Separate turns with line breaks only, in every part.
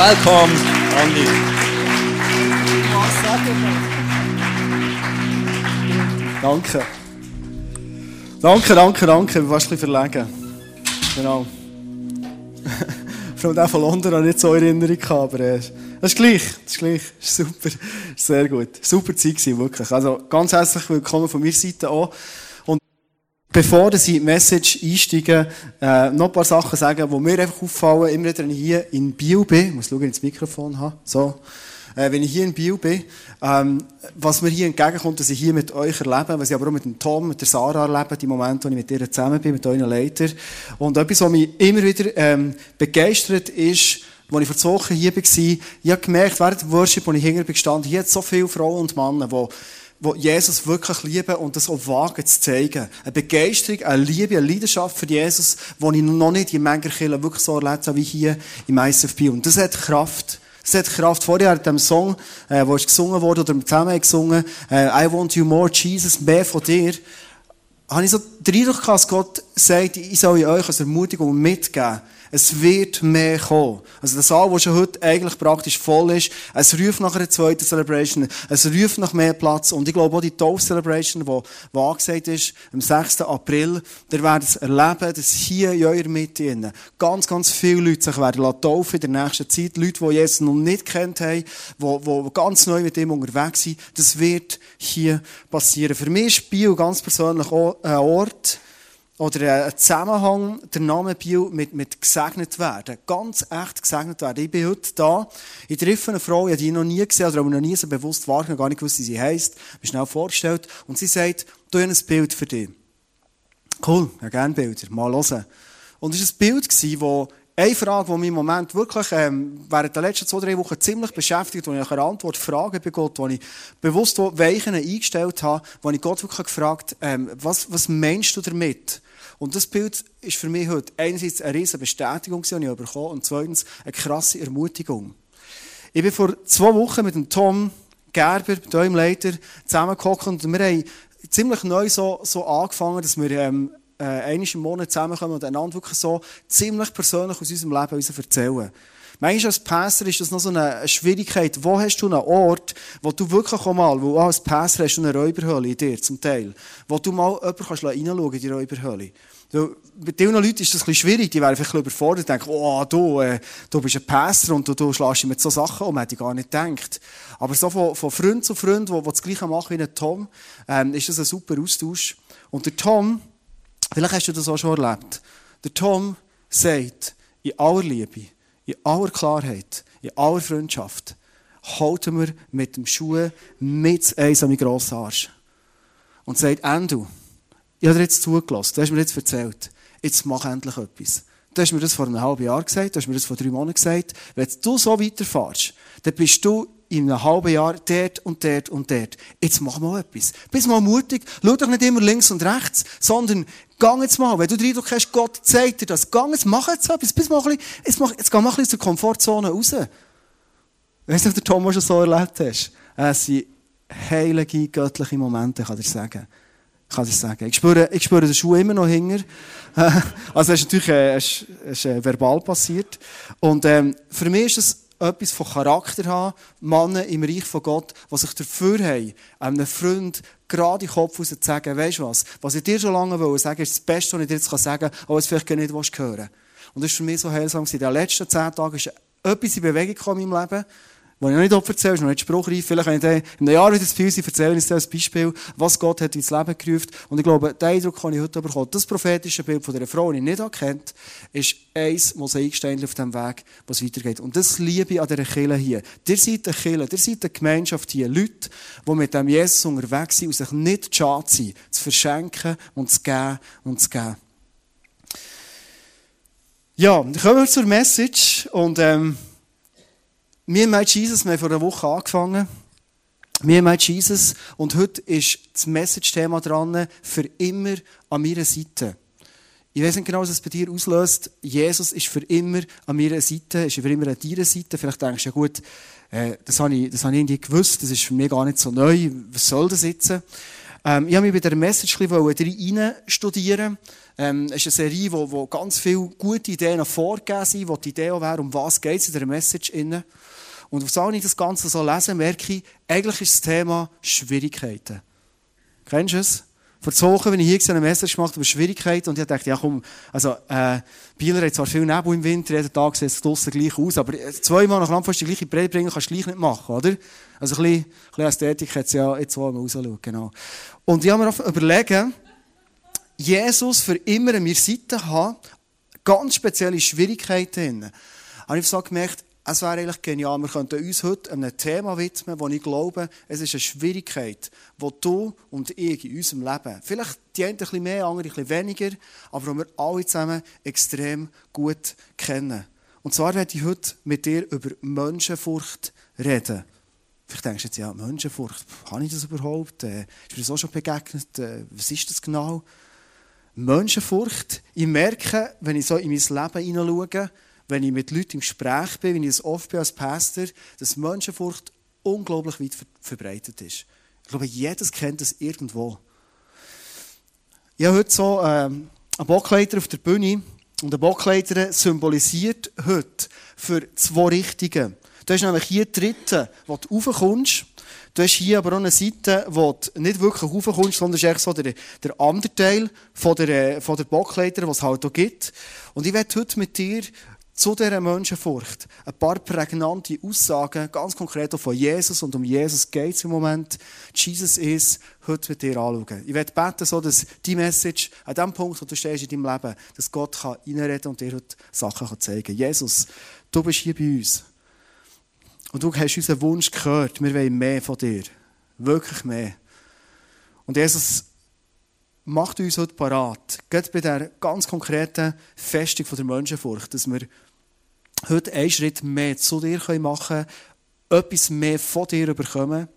welcome, Andi.
Danke. Danke, danke, danke. Ich bin fast ein bisschen verlegen. Genau. Von dem von London habe ich nicht so Erinnerung gehabt, aber äh, das ist gleich. Das ist gleich. Ist super. Sehr gut. Super Zeit gewesen, wirklich. Also ganz herzlich willkommen von meiner Seite auch. Bevor ich in die Message einsteige, äh, noch ein paar Sachen sagen, die mir einfach auffallen, immer wenn ich hier in Bio bin. Ich muss schauen, ins Mikrofon habe. So. Äh, wenn ich hier in Bio bin, ähm, was mir hier entgegenkommt, dass ich hier mit euch erlebe, was ich aber auch mit dem Tom, mit der Sarah erlebe, die Momente, wo ich mit ihr zusammen bin, mit euren Leitern. Und etwas, was mich immer wieder ähm, begeistert ist, als ich vor zwei Wochen hier war, ich habe gemerkt, während dem Worship, wo ich hinter bin gestanden, hier hat so viele Frauen und Männer, die die Jesus wirklich lieben und das auch wagen zu zeigen. Eine Begeisterung, eine Liebe, eine Leidenschaft für Jesus, die ich noch nicht in mancher Kirche wirklich so erlebt habe wie hier im ICFP. Und das hat Kraft. Es hat Kraft. Vorher in dem Song, äh, wo ist gesungen wurde, oder zusammen gesungen, äh, I want you more, Jesus, mehr von dir, habe ich so den Eindruck dass Gott sagt, ich soll euch als Ermutigung mitgeben. Es wird mehr kommen. Also der Saal, der schon heute eigentlich praktisch voll ist, es ruft nach einer zweiten Celebration, es ruft nach mehr Platz. Und ich glaube auch die Taufe-Celebration, die, die angesagt ist, am 6. April, der werden es erleben, dass hier in eurer Mitte ganz, ganz viele Leute sich werden taufen in der nächsten Zeit. Leute, die Jesus noch nicht kennt haben, die, die ganz neu mit ihm unterwegs sind. Das wird hier passieren. Für mich ist Bio ganz persönlich auch ein Ort, oder ein Zusammenhang, der Name Bio mit, mit gesegnet werden. Ganz echt gesegnet werden. Ich bin heute da, ich treffe eine Frau, ich habe die noch nie gesehen, oder auch noch nie so bewusst wahrgenommen, gar nicht gewusst, wie sie heisst, mich schnell vorgestellt, und sie sagt, du hast ein Bild für dich. Cool, ja, gerne Bilder, mal hören. Und es war ein Bild, das eine Frage, die mich im Moment wirklich ähm, während der letzten zwei, drei Wochen ziemlich beschäftigt, wo ich nach einer Antwort frage bei Gott, wo ich bewusst Weichen eingestellt habe, wo ich Gott wirklich gefragt ähm, was, was meinst du damit? Und das Bild ist für mich heute einerseits eine riesige Bestätigung, die ich bekommen und zweitens eine krasse Ermutigung. Ich bin vor zwei Wochen mit dem Tom Gerber, eurem Leiter, zusammengekommen und wir haben ziemlich neu so, so angefangen, dass wir ähm, äh, einmal im Monat zusammenkommen und einander wirklich so ziemlich persönlich aus unserem Leben erzählen. Manchmal als Pastor ist das noch so eine Schwierigkeit. Wo hast du einen Ort, wo du wirklich auch mal, wo als Pastor hast du eine Räuberhöhle in dir, zum Teil, wo du mal jemanden kannst reinschauen in die Räuberhöhle. Bei vielen Leuten ist das ein bisschen schwierig, die werden vielleicht überfordert und denken, oh, du, äh, du bist ein Pastor und du, du schlägst mit so Sachen um, hätte ich gar nicht gedacht. Aber so von, von Freund zu Freund, die das Gleiche machen wie der Tom, ähm, ist das ein super Austausch. Und der Tom, vielleicht hast du das auch schon erlebt, der Tom sagt, in aller Liebe, in aller Klarheit, in aller Freundschaft, halten wir mit dem Schuh mit eins an meinen grossen Arsch. Und sagt, Endo, ich habe dir jetzt zugelassen, du hast mir jetzt erzählt, jetzt mach endlich etwas. Du hast mir das vor einem halben Jahr gesagt, du hast mir das vor drei Monaten gesagt. Wenn du so weiterfährst, dann bist du in einem halben Jahr dort und dort und dort. Jetzt mach mal etwas. Bist mal mutig. Schau doch nicht immer links und rechts, sondern gang jetzt mal. Wenn du den Eindruck hast, Gott zeigt dir das, gang jetzt, mach jetzt etwas. Bist mal bisschen, jetzt, mach, jetzt geh mal aus der Komfortzone raus. Weißt du, ob der Thomas schon so erlebt hast? Es sind heilige, göttliche Momente, kann ich dir sagen kann ich sagen. Ich spüre, ich spüre den Schuh immer noch hinger. also, es ist natürlich äh, es ist, äh, verbal passiert. Und ähm, für mich ist es etwas von Charakter haben, Männer im Reich von Gott, die sich dafür haben, einem Freund gerade den Kopf raus zu sagen, weisst du was, was ich dir schon lange will sagen, ist das Beste, was ich dir jetzt sagen kann, aber es vielleicht gar nicht hören. Und das ist für mich so heilsam In den letzten zehn Tagen ist etwas in Bewegung gekommen in meinem Leben, was ich noch nicht erzähle, ist noch nicht spruchreif. Vielleicht, wenn ich dann in einem Jahr wieder das Gefühl erzähle ich als Beispiel, was Gott hat ins Leben gerufen. Und ich glaube, den Eindruck kann ich heute bekommen. Das prophetische Bild von dieser Frau, die ich nicht kennt, ist eins Mosaikstein auf dem Weg, was weitergeht. Und das liebe ich an dieser Kirche hier. Ihr seid eine Kirche, ihr seid eine Gemeinschaft hier. Leute, die mit dem Jesus unterwegs sind und sich nicht schade sind, zu verschenken und zu geben und zu geben. Ja, dann kommen wir zur Message und, ähm, wir haben Jesus, wir haben vor einer Woche angefangen. Wir haben Jesus und heute ist das Message-Thema dran, für immer an meiner Seite. Ich weiß nicht genau, was es bei dir auslöst. Jesus ist für immer an meiner Seite, ist für immer an deiner Seite. Vielleicht denkst du, ja gut, äh, das habe ich, das habe ich irgendwie gewusst, das ist für mich gar nicht so neu. Was soll das jetzt? Ähm, ich habe mich bei der Message rein studieren. Ähm, es ist eine Serie, wo, wo ganz viele gute Ideen vorgegeben sind, wo die Idee auch wäre, um was geht es in der Message. Rein. Und auf ich das Ganze so lese, merke ich, eigentlich ist das Thema Schwierigkeiten. Kennst du es? Vor zwei Wochen, wenn ich hier eine Message gemacht über Schwierigkeiten und ich dachte, ja komm, also, äh, Bieler hat zwar viel Nebel im Winter, jeden Tag sieht es draussen gleich aus, aber äh, zweimal nach Landfest die gleiche Predigt bringen kannst du gleich nicht machen, oder? Also ein bisschen, ein bisschen Ästhetik hat es ja jetzt auch mal rausschauen, genau. Und ich habe mir überlegen, Jesus für immer an meiner Seite haben, ganz spezielle Schwierigkeiten. Habe ich so gemerkt, es wäre eigentlich genial, wir könnten uns heute einem Thema widmen, wo ich glaube, es ist eine Schwierigkeit, die du und ich in unserem Leben, vielleicht die einen ein mehr, andere ein bisschen weniger, aber wo wir alle zusammen extrem gut kennen. Und zwar werde ich heute mit dir über Menschenfurcht reden. Vielleicht denkst du jetzt, ja, Menschenfurcht, habe ich das überhaupt? Äh, ist mir das auch schon begegnet? Äh, was ist das genau? Menschenfurcht. Ich merke, wenn ich so in mein Leben hineinschaue, wenn ich mit Leuten im Gespräch bin, wenn ich es oft bin als Pastor, dass Menschenfurcht unglaublich weit verbreitet ist. Ich glaube, jedes kennt es irgendwo. Ich habe heute so ähm, einen Bockleiter auf der Bühne und der Bockleiter symbolisiert heute für zwei Richtungen. Du hast nämlich hier die dritte, wo du raufkommst. Du hast hier aber auch eine Seite, wo du nicht wirklich raufkommst, sondern es ist so der, der andere Teil von der, von der Bockleiter, was es halt auch gibt. Und ich werde heute mit dir zu dieser Menschenfurcht ein paar prägnante Aussagen, ganz konkret auch von Jesus, und um Jesus geht es im Moment. Jesus ist heute mit dir anschauen. Ich werde beten, so dass die Message an dem Punkt, wo du stehst in deinem Leben, dass Gott kann und dir heute Sachen zeigen kann. Jesus, du bist hier bei uns. Und du hast unseren Wunsch gehört. Wir wollen mehr von dir. Wirklich mehr. Und Jesus, macht uns heute parat. Geht bei der ganz konkreten Festung der Menschenfurcht, dass wir heute einen Schritt mehr zu dir machen können, etwas mehr von dir bekommen,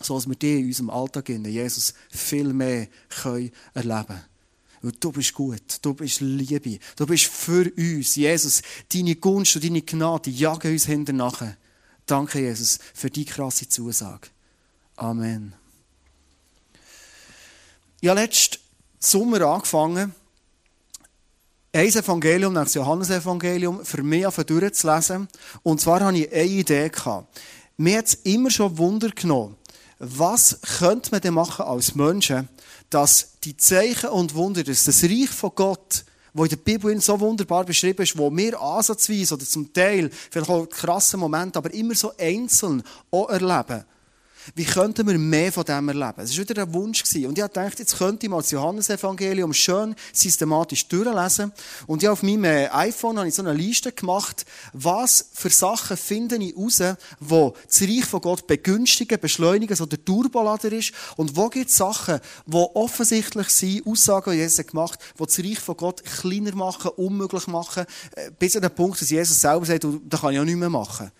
sodass wir dich in unserem Alltag, in Jesus, viel mehr können erleben können. Weil du bist gut, du bist Liebe, du bist für uns. Jesus, deine Gunst und deine Gnade jagen uns hinterher. Danke, Jesus, für die krasse Zusage. Amen. Ich habe letzten Sommer angefangen, ein Evangelium nach dem Johannesevangelium für mich durchzulesen. Und zwar hatte ich eine Idee. Gehabt. Mir hat es immer schon Wunder genommen, was könnte man denn machen als Menschen, dass die Zeichen und Wunder, dass das Reich von Gott, wo in der Bibel so wunderbar beschrieben ist, wo wir ansatzweise oder zum Teil, vielleicht auch krasse Momente, aber immer so einzeln auch erleben, wie könnten wir mehr von dem erleben? Es war wieder ein Wunsch. Und ich dachte, jetzt könnte ich mal das Johannesevangelium schön systematisch durchlesen. Und ich auf meinem äh, iPhone habe ich so eine Liste gemacht, was für Sachen finde ich raus, wo das Reich von Gott begünstigen, beschleunigen, so der Turbolader ist. Und wo gibt es Sachen, die offensichtlich sind, Aussagen, die Jesus gemacht die das Reich von Gott kleiner machen, unmöglich machen, äh, bis an den Punkt, dass Jesus selber sagt, da kann ich auch nichts mehr machen.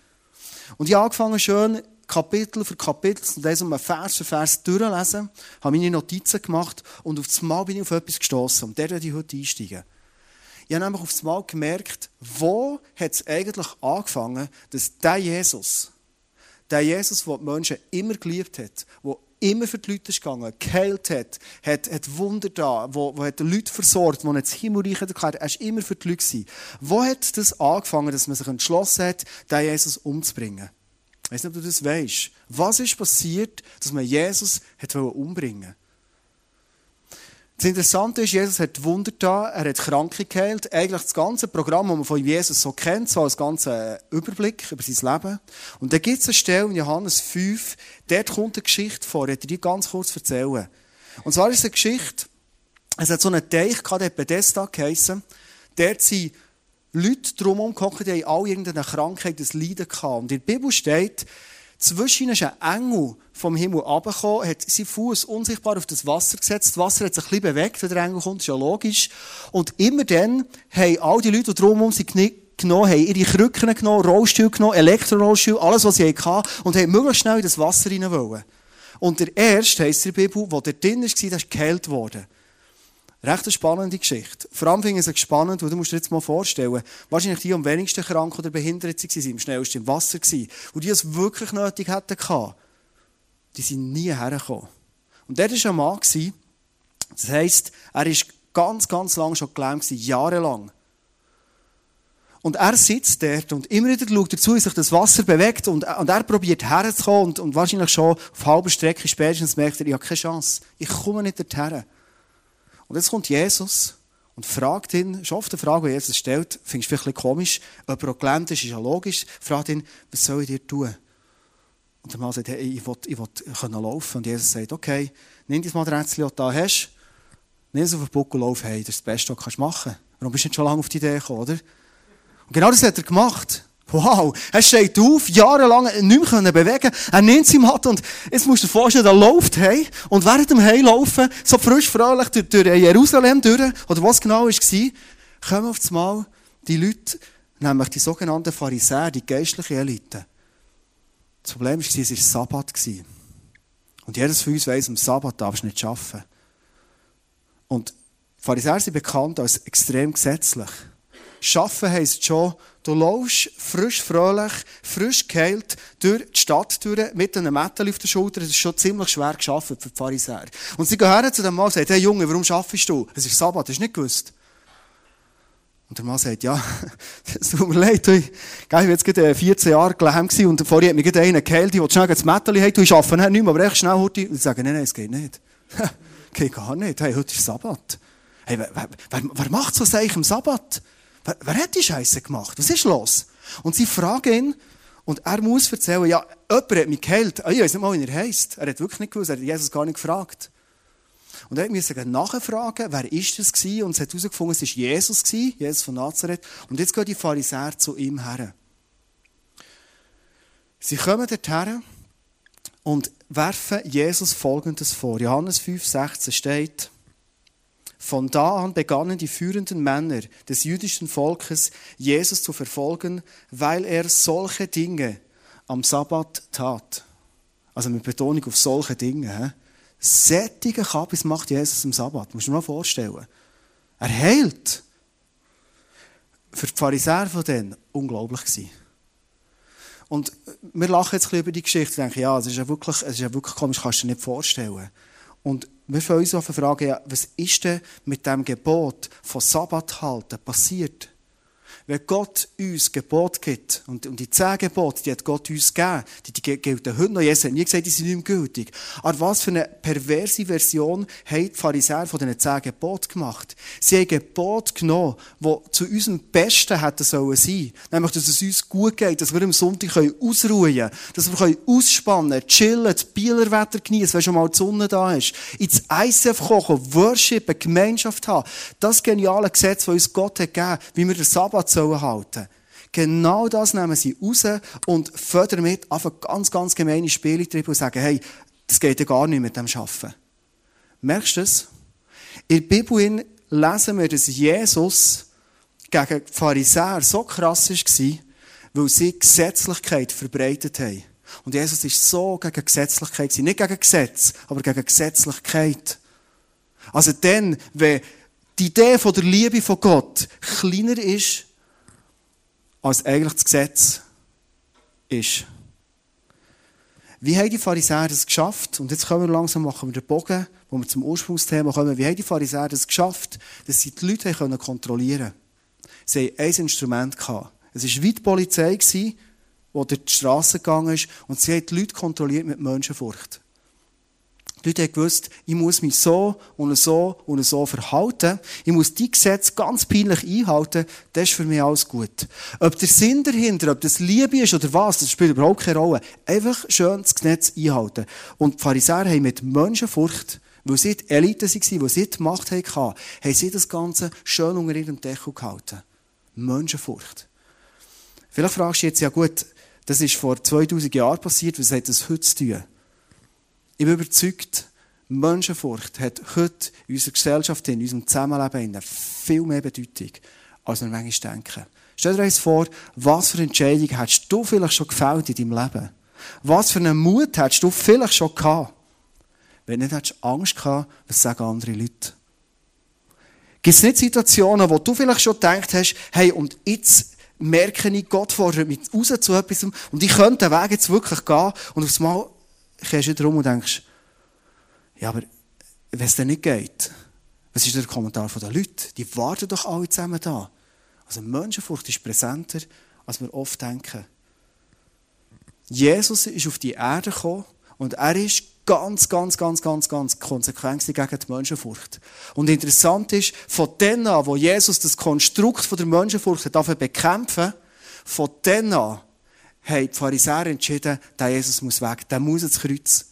Und ich habe angefangen schön Kapitel für Kapitel und das um Vers für Vers durchlesen, habe meine Notizen gemacht und auf das Mal bin ich auf etwas gestoßen. Und der werde ich heute einsteigen. Ich habe nämlich auf das Mal gemerkt, wo hat es eigentlich angefangen, dass der Jesus, der Jesus, der die Menschen immer geliebt hat, der immer für die Leute ist gegangen, geheilt hat, hat, hat Wunder da, wo, wo hat die Leute versorgt, wo er das Himmelreich erklärt, er war immer für die Leute. Gewesen. Wo hat das angefangen, dass man sich entschlossen hat, den Jesus umzubringen? Weiß nicht, ob du das weißt. Was ist passiert, dass man Jesus hat umbringen wollte? Das Interessante ist, Jesus hat Wunder da, er hat Kranke geheilt. Eigentlich das ganze Programm, das man von Jesus so kennt, so als ganzen Überblick über sein Leben. Und da gibt es eine Stelle in Johannes 5, dort kommt eine Geschichte vor, ich die ganz kurz erzählen. Und zwar ist es eine Geschichte, es hat so einen Teich gehabt, der Bethesda geheissen. Dort sind Leute drumherum gehockt, die haben alle irgendeine Krankheit, ein Leiden gehabt. Und in der Bibel steht, zwischen ist ein Engel vom Himmel runtergekommen, hat seinen Fuß unsichtbar auf das Wasser gesetzt. Das Wasser hat sich ein bisschen bewegt, wenn der Engel kommt, ist ja logisch. Und immer dann haben all die Leute, die drumherum sind, genommen, haben ihre Krücken genommen, Rollstuhl genommen, Elektrorollstuhl, alles, was sie hatten, und haben möglichst schnell in das Wasser rein wollen. Und der Erste, heisst in der Bibel, der drin war, der ist geheilt worden. Recht eine spannende Geschichte. Vor allem finde ich es spannend, weil du musst dir jetzt mal vorstellen, wahrscheinlich die am wenigsten krank oder behindert waren, am schnellsten im Wasser waren. Und die es wirklich nötig hätten die sind nie hergekommen. Und der war ein Mann, das heisst, er war ganz, ganz lang schon gelähmt, jahrelang. Und er sitzt dort und immer wieder schaut dazu, wie sich das Wasser bewegt und, und er probiert herzukommen und, und wahrscheinlich schon auf halber Strecke spätestens merkt er, ich habe keine Chance. Ich komme nicht dorthin. Und jetzt kommt Jesus und fragt ihn, ist oft eine Frage, die Jesus stellt, findest du vielleicht ein bisschen komisch, ob er auch gelähmt ist, ist ja logisch, fragt ihn, was soll ich dir tun? Und der Mann sagt, hey, ich will, ich will können laufen. Und Jesus sagt, okay, nimm das Maträtzchen, das du da hast, nimm es auf den Buckel und lauf, hey, das ist das Beste, was du machen kannst. Warum bist du nicht schon lange auf die Idee gekommen, oder? Und genau das hat er gemacht. Wow, er steht auf, jahrelang nicht mehr bewegen Er nimmt sie Matte und jetzt musst du dir vorstellen, er läuft hey und während dem Heilaufen, so frisch fröhlich durch, durch Jerusalem durch, oder was genau war, kommen auf einmal die Leute, nämlich die sogenannten Pharisäer, die geistliche Elite. Das Problem war, es war Sabbat. Und jedes von uns weiss, am Sabbat darfst du nicht arbeiten. Und Pharisäer sind bekannt als extrem gesetzlich. Schaffen heisst schon, du laufst frisch, fröhlich, frisch geheilt durch die Stadt durch, mit einem Metall auf der Schulter. Das ist schon ziemlich schwer geschafft für die Pharisäer. Und sie gehen her zu dem Mann und sagen, hey Junge, warum schaffst du? Es ist Sabbat, hast du nicht gewusst? Und der Mann sagt, ja, es tut mir leid, ich, war jetzt gerade 14 Jahre gelähmt und vorher hat mich gerade einer geheilt, ich wollte schnell das Metall haben, ich arbeite nicht mehr, aber echt schnell heute. Und sie sagen, nein, nein, es geht nicht. geht gar nicht. Hey, heute ist Sabbat. Hey, wer, wer, wer macht so Sachen am Sabbat? Wer, wer hat die Scheiße gemacht? Was ist los? Und sie fragen ihn, und er muss erzählen, ja, jemand hat mich geheilt. Ah, ich weiß nicht mal, wie er heisst. Er hat wirklich nicht gewusst, er hat Jesus gar nicht gefragt. Und er musste nachfragen, wer ist das gewesen? Und es hat herausgefunden, es war Jesus Jesus von Nazareth. Und jetzt gehen die Pharisäer zu ihm her. Sie kommen dorthin und werfen Jesus Folgendes vor. Johannes 5, 16 steht, von da an begannen die führenden Männer des jüdischen Volkes, Jesus zu verfolgen, weil er solche Dinge am Sabbat tat. Also mit Betonung auf solche Dinge. Sättige Kabis macht Jesus am Sabbat. Musst du dir mal vorstellen. Er heilt. Für die Pharisäer von denen unglaublich gewesen. Und wir lachen jetzt ein bisschen über die Geschichte und denken, ja, es ist ja wirklich, es ist ja wirklich komisch, kannst du dir nicht vorstellen. Und wir fangen uns fragen, ja, was ist denn mit dem Gebot von Sabbat halten passiert? Wenn Gott uns Gebot gibt, und, und die zehn Gebote, die hat Gott uns gegeben, die, die gelten heute noch. Jesus hat nie gesagt, die sind nicht mehr gültig. Aber was für eine perverse Version haben die Pharisäer von diesen zehn Geboten gemacht? Sie haben Gebot genommen, die zu unserem Besten hätten sollen sein. Nämlich, dass es uns gut geht, dass wir am Sonntag ausruhen können, dass wir ausspannen können, chillen, das Bielerwetter genießen, wenn schon mal die Sonne da ist, ins ICF kochen, worshipen, Gemeinschaft haben. Das geniale Gesetz, das uns Gott hat gegeben, wie wir den Sabbat sollen halten. Genau das nehmen sie raus und fördern damit einfach ganz, ganz gemeine Spiele und sagen, hey, das geht ja gar nicht mit dem Schaffen. Merkst du das? In der Bibel lesen wir, dass Jesus gegen die Pharisäer so krass war, weil sie Gesetzlichkeit verbreitet haben. Und Jesus ist so gegen Gesetzlichkeit. Nicht gegen Gesetz, aber gegen Gesetzlichkeit. Also dann, wenn die Idee von der Liebe von Gott kleiner ist als eigentlich das Gesetz ist. Wie haben die Pharisäer das geschafft? Und jetzt kommen wir langsam, machen wir den Bogen, wo wir zum Ursprungsthema kommen. Wie haben die Pharisäer das geschafft, dass sie die Leute kontrollieren konnten? Sie hatten ein Instrument. Es war wie die Polizei, die durch die Straße gegangen ist und sie hat die Leute kontrolliert mit Menschenfurcht. Die Leute haben gewusst, ich muss mich so und so und so verhalten. Ich muss die Gesetze ganz peinlich einhalten. Das ist für mich alles gut. Ob der Sinn dahinter, ob das Liebe ist oder was, das spielt überhaupt keine Rolle. Einfach schön das Gesetz einhalten. Und die Pharisäer haben mit Menschenfurcht, weil sie die Elite waren, weil sie die Macht hatten, haben sie das Ganze schön unter ihrem Deckel gehalten. Menschenfurcht. Vielleicht fragst du jetzt, ja gut, das ist vor 2000 Jahren passiert, was hat das heute zu tun? Ich bin überzeugt, Menschenfurcht hat heute in unserer Gesellschaft, in unserem Zusammenleben viel mehr Bedeutung, als wir manchmal denken. Stell dir eins vor, was für Entscheidungen hättest du vielleicht schon gefällt in deinem Leben? Was für einen Mut hättest du vielleicht schon gehabt? Wenn nicht hättest du Angst gehabt, was sagen andere Leute? Gibt es nicht Situationen, wo du vielleicht schon gedacht hast, hey, und jetzt merke ich, Gott fordert mich raus zu etwas und ich könnte den Weg jetzt wirklich gehen und aufs Mal kehrst du drum und denkst, Ja, aber wenn es dann nicht geht, was ist der Kommentar der Leute? Die warten doch alle zusammen da. Also Menschenfurcht ist präsenter, als wir oft denken. Jesus ist auf die Erde gekommen und er ist ganz, ganz, ganz, ganz, ganz konsequent gegen die Menschenfurcht. Und interessant ist, von denen an, wo Jesus das Konstrukt der Menschenfurcht hat bekämpfen, von denen an haben die Pharisäer entschieden, der Jesus muss weg, der muss ins Kreuz.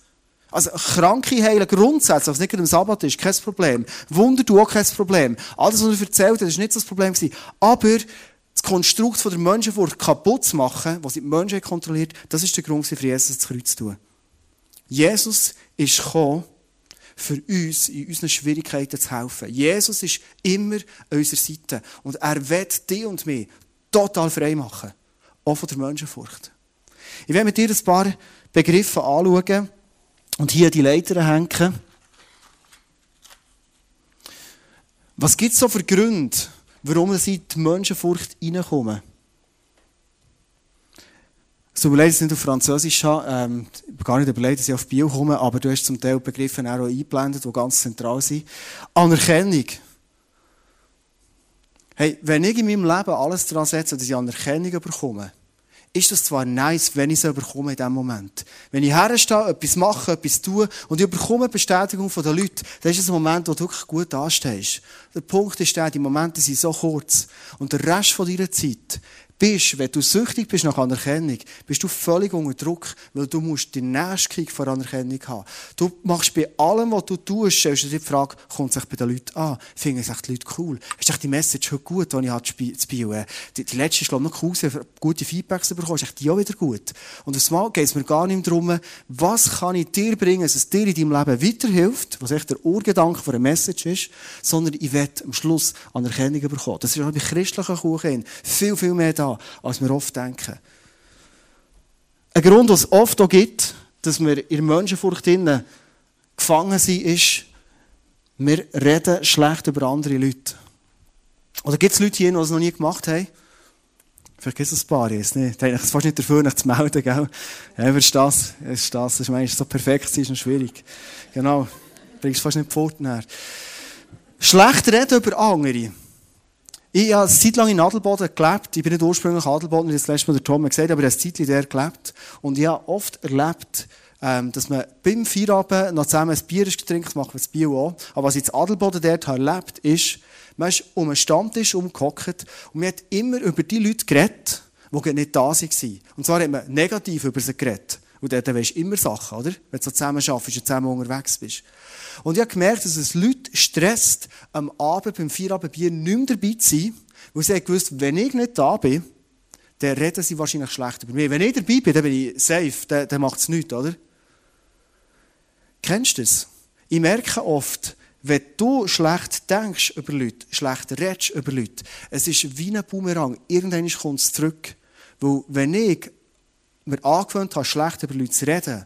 Also, Kranke heilen grundsätzlich, was nicht am Sabbat ist, kein Problem. Wunder du auch kein Problem. Alles, was er erzählt hat, ist nicht so das Problem gewesen. Aber, das Konstrukt von der Menschenfurcht kaputt zu machen, was die Menschen kontrolliert, das ist der Grund für Jesus ins Kreuz zu tun. Jesus ist gekommen, für uns in unseren Schwierigkeiten zu helfen. Jesus ist immer an unserer Seite. Und er wird dich und mich total frei machen. Auch von der Menschenfurcht. Ich werde mit dir ein paar Begriffe anschauen und hier die Leiter hängen. Was gibt es so für Gründe, warum sie in die Menschenfurcht? Es mir leid, dass ich nicht auf Französisch. Ähm, gar nicht überlegt, dass ich auf Bio komme, aber du hast zum Teil Begriffe auch eingeblendet, die ganz zentral sind. Anerkennung. Hey, wenn ich in meinem Leben alles daran setze, dass ich Anerkennung bekomme, ist das zwar nice, wenn ich sie bekomme in diesem Moment. Wenn ich herstehe, etwas mache, etwas tue und ich bekomme Bestätigung von den Leuten, dann ist es ein Moment, wo du wirklich gut dastehst. Der Punkt ist der, die Momente sind so kurz. Und der Rest von deiner Zeit bist, wenn du süchtig bist nach Anerkennung, bist du völlig unter Druck, weil du musst den Nächstkrieg vor Anerkennung haben. Du machst bei allem, was du tust, stellst du dir die Frage, kommt es bei den Leuten an? Finden sich die Leute cool? Ist echt die Message heute gut, die ich zu Bio? Die, die letzte ist, glaube ich, noch cool, gute Feedbacks bekommen, ist echt die auch wieder gut. Und das Mal geht es mir gar nicht darum, was kann ich dir bringen, dass es dir in deinem Leben weiterhilft, was echt der Urgedanke von einer Message ist, sondern ich will am Schluss Anerkennung bekommen. Das ist auch bei christlichen Kuchen viel, viel mehr da als wir oft denken. Ein Grund, was es oft auch gibt, dass wir in Menschenfurcht gefangen sind, ist, wir reden schlecht über andere Leute. Oder gibt es Leute hier, die es noch nie gemacht haben? Vielleicht gibt es ein paar jetzt nicht. Ist fast nicht dafür, nicht zu melden, gell? Ja, ist das, ist das, das ist so perfekt, ist noch schwierig. Genau. Bringst fast nicht die Pforten her. Schlecht reden über andere. Ich habe eine Zeit lang in Adelboden gelebt. Ich bin nicht ursprünglich Adelboden, wie das letzte Mal der Tom gesagt hat, aber ich habe eine Zeit der gelebt. Und ich habe oft erlebt, ähm, dass man beim Feierabend noch zusammen ein Bier hat, machen wir das Bier auch. Aber was ich in Adelboden dort habe erlebt ist, man ist um einen Stammtisch umgehockt und man hat immer über die Leute geredet, die nicht da waren. Und zwar hat man negativ über sie geredet. Und dort weisst du immer Sachen, oder? Wenn du so zusammen arbeitest und zusammen unterwegs bist. Und ich habe gemerkt, dass es Leute stresst, am Abend beim Feierabendbier nicht mehr dabei zu sein, weil sie gewusst, wenn ich nicht da bin, dann reden sie wahrscheinlich schlecht über mich. Wenn ich dabei bin, dann bin ich safe, dann, dann macht es nichts, oder? Kennst du das? Ich merke oft, wenn du schlecht denkst über Leute, schlecht redest über Leute, es ist wie ein Boomerang. Irgendwann kommt es zurück. Weil, wenn ich mir angewöhnt habe, schlecht über Leute zu reden,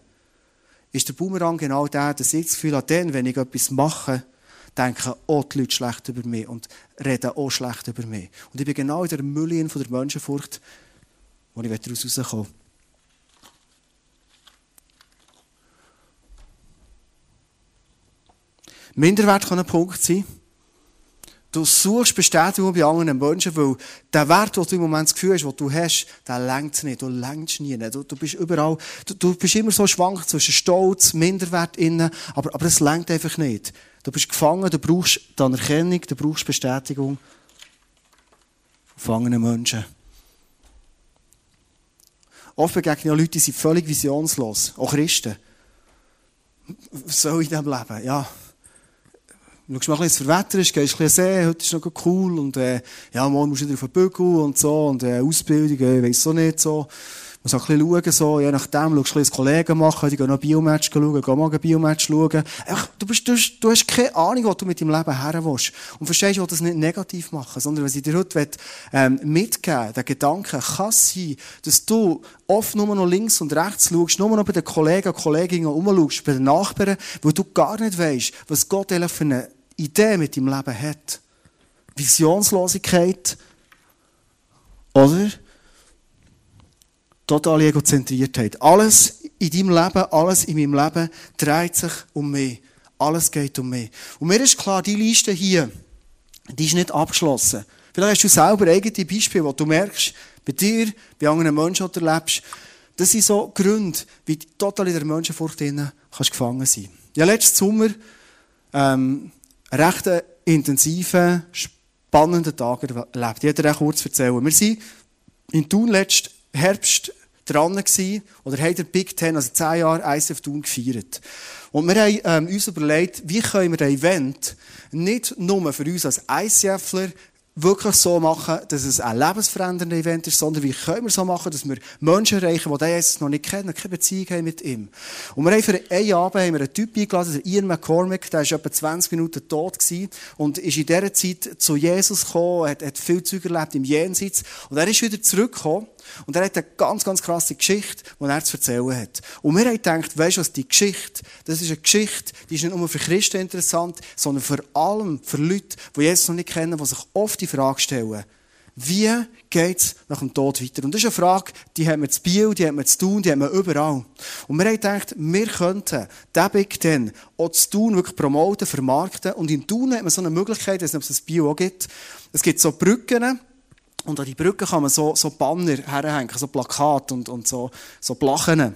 ist der Boomerang genau der, dass ich das Gefühl habe, dann, wenn ich etwas mache, denken auch die Leute schlecht über mich und reden auch schlecht über mich. Und ich bin genau in der Mülle von der Menschenfurcht, wo ich daraus rauskommen Minderwert kann ein Punkt sein. Du suchst Bestätigung bei anderen Menschen, weil der Wert, den du im Moment das Gefühl hast, den du hast, der längt nicht, du längst nie. Du, du bist überall, du, bist immer so schwank zwischen Stolz, Minderwert innen, aber, aber es längt einfach nicht. Du bist gefangen, du brauchst die Anerkennung, du brauchst Bestätigung von anderen Menschen. Oft begegnen ja Leute, die sind völlig visionslos, auch Christen. Was ich in diesem Leben? Ja. Schaust mal ein bisschen ins Verwetter, gehst ein bisschen sehen, heute ist noch cool und, äh, ja, morgen musst du wieder auf den Bügel und so und, äh, Ausbildung, äh, weiss so nicht so. Muss auch ein bisschen schauen, so, je nachdem, schaust du ein bisschen Kollegen machen, die gehen noch Biomatch schauen, gehen ein Biomatch schauen. Einfach, du bist, du, hast, du hast keine Ahnung, was du mit deinem Leben her willst. Und verstehst, ich das nicht negativ machen, sondern was ich dir heute will, ähm, mitgeben der Gedanke kann sein, dass du oft nur noch links und rechts schaust, nur noch bei den Kollegen und Kolleginnen umschaust, bei den Nachbarn, wo du gar nicht weißt, was Gott für eine Idee mit deinem Leben hat. Visionslosigkeit oder totale Egozentriertheit. Alles in deinem Leben, alles in meinem Leben dreht sich um mich. Alles geht um mich. Und mir ist klar, die Liste hier, die ist nicht abgeschlossen. Vielleicht hast du selber eigene Beispiele, wo du merkst, bei dir, bei anderen Menschen, die du erlebst, das sind so Gründe, wie du total in der Menschenfurcht kannst gefangen sein. Ja, letzten Sommer, ähm, recht intensiven, spannenden Tag erlebt. Ich werde dir kurz erzählen. Wir sind in Thun letzten Herbst dran gewesen, oder haben der Big Ten, also zehn Jahre ICF Thun gefeiert. Und wir haben ähm, uns überlegt, wie können wir ein Event nicht nur für uns als ICFler wirklich so machen, dass es ein lebensveränderndes Event ist, sondern wie können wir so machen, dass wir Menschen erreichen, die den Jesus noch nicht kennen, keine Beziehung haben mit ihm. Und wir haben für einen Abend haben wir einen Typ eingeladen, der Ian McCormick, der war etwa 20 Minuten tot gewesen und ist in dieser Zeit zu Jesus gekommen, hat, hat viel Zeug erlebt im Jenseits und er ist wieder zurückgekommen und er hat eine ganz, ganz krasse Geschichte, die er zu erzählen hat. Und wir haben gedacht, weißt du was, die Geschichte, das ist eine Geschichte, die ist nicht nur für Christen interessant, sondern vor allem für Leute, die Jesus noch nicht kennen, die sich oft die Frage stellen, wie geht es nach dem Tod weiter? Und das ist eine Frage, die haben wir zu Biel, die haben wir zu tun, die haben wir überall. Und wir haben gedacht, wir könnten den Big Ten auch zu tun wirklich promoten, vermarkten. Und in Thun hat man so eine Möglichkeit, ich weiß nicht, ob es das Bio auch gibt. Es gibt so Brücken, und an die Brücke kann man so, so Banner herhängen, so Plakate und, und so, so Plachen.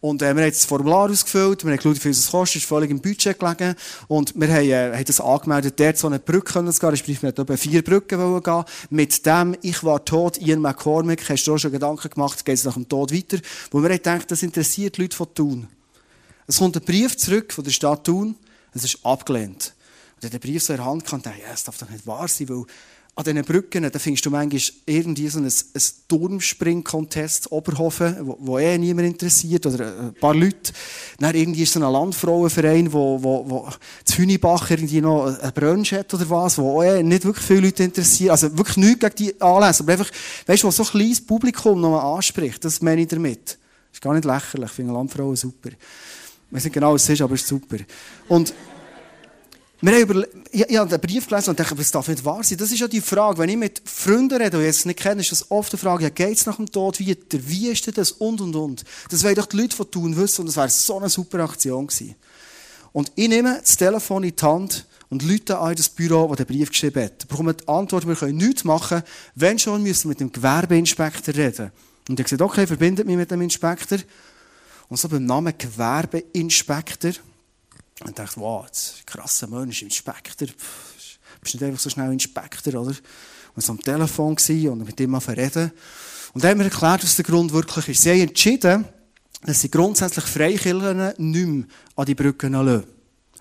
Und äh, wir haben das Formular ausgefüllt, wir haben geschaut, wie viel es kostet, ist völlig im Budget gelegen. Und wir haben, äh, haben das angemeldet, dort so eine Brücke können zu gehen, wir wollten etwa vier Brücken wollen gehen. Mit dem, ich war tot, Ian McCormick, hast du auch schon Gedanken gemacht, geht es nach dem Tod weiter? Wo wir haben gedacht, das interessiert die Leute von Thun. Es kommt ein Brief zurück von der Stadt Thun, es ist abgelehnt. Und der Brief so in der Hand kann, ja, es darf doch nicht wahr sein, weil an diesen Brücken, da findest du manchmal irgendwie so ein, ein Turmspring-Contest Oberhofen, wo, wo eh niemand interessiert, oder ein paar Leute. Dann irgendwie ist so ein Landfrauenverein, wo, wo, wo zu Hünibach irgendwie noch ein Brunch hat oder was, wo eh nicht wirklich viele Leute interessiert. Also wirklich nichts gegen die Anlässe, aber einfach, weißt du, was so ein kleines Publikum noch anspricht, das meine ich damit. Das ist gar nicht lächerlich, ich finde Landfrauen super. Ich weiß nicht genau, was es ist, aber es ist super. Und, wir haben über, ich, ich habe den Brief gelesen und dachte, das darf nicht wahr sein. Das ist ja die Frage. Wenn ich mit Freunden rede, die jetzt nicht kennen, ist das oft die Frage, ja, geht es nach dem Tod weiter? Wie ist denn das? Und, und, und. Das wollen doch die Leute von tun wissen und das wäre so eine super Aktion gewesen. Und ich nehme das Telefon in die Hand und Leute an das Büro, das den Brief geschrieben hat. Bekommen die Antwort, wir können nichts machen. Wenn schon, müssen wir mit dem Gewerbeinspektor reden. Und ich gesagt, okay, verbindet mich mit dem Inspektor. Und so beim Namen Gewerbeinspektor und dachte, wow, krasser Mensch, Inspektor. Pff, bist nicht einfach so schnell Inspektor, oder? Und so am Telefon und mit ihm mal reden. Und er hat mir erklärt, was der Grund wirklich ist. Sie haben entschieden, dass sie grundsätzlich Freikirchen nicht mehr an die Brücken lassen.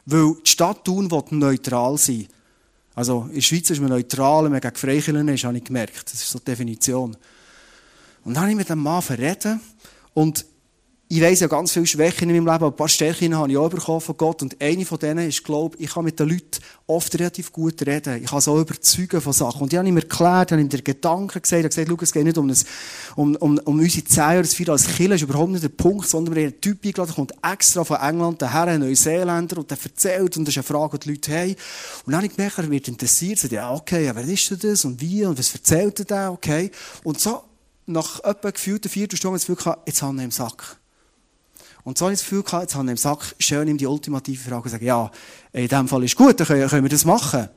Weil die Stadt Thun neutral sein. Also, in der Schweiz ist man neutral, wenn man gegen Freikirchen ist, habe ich gemerkt. Das ist so die Definition. Und dann habe ich mit dem Mann verreden und ich weiss ja ganz viele Schwächen in meinem Leben, aber ein paar Stärken habe ich auch bekommen von Gott. Und eine von denen ist, glaube ich, ich kann mit den Leuten oft relativ gut reden. Ich kann so überzeugen von Sachen. Und die habe ich mir erklärt, habe ihm den Gedanken gesagt, habe gesagt, schau, es geht nicht um, das, um, um, um unsere Zehn oder das als Killer, ist überhaupt nicht der Punkt, sondern wir haben einen Typ eingeladen, kommt extra von England daher, ein Neuseeländer, und der erzählt, und das ist eine Frage, die die Leute haben. Und dann habe ich gemerkt, er wird interessiert, sagt, ja, okay, ja, wer ist denn das, und wie, und was erzählt er da, okay. Und so, nach etwa gefühlten Viertelstunde, jetzt wirklich, jetzt habe ich im Sack. Und so habe ich das Gefühl gehabt, jetzt habe ich im Sack schön ihm die ultimative Frage gesagt, ja, in dem Fall ist gut, dann können, wir das machen.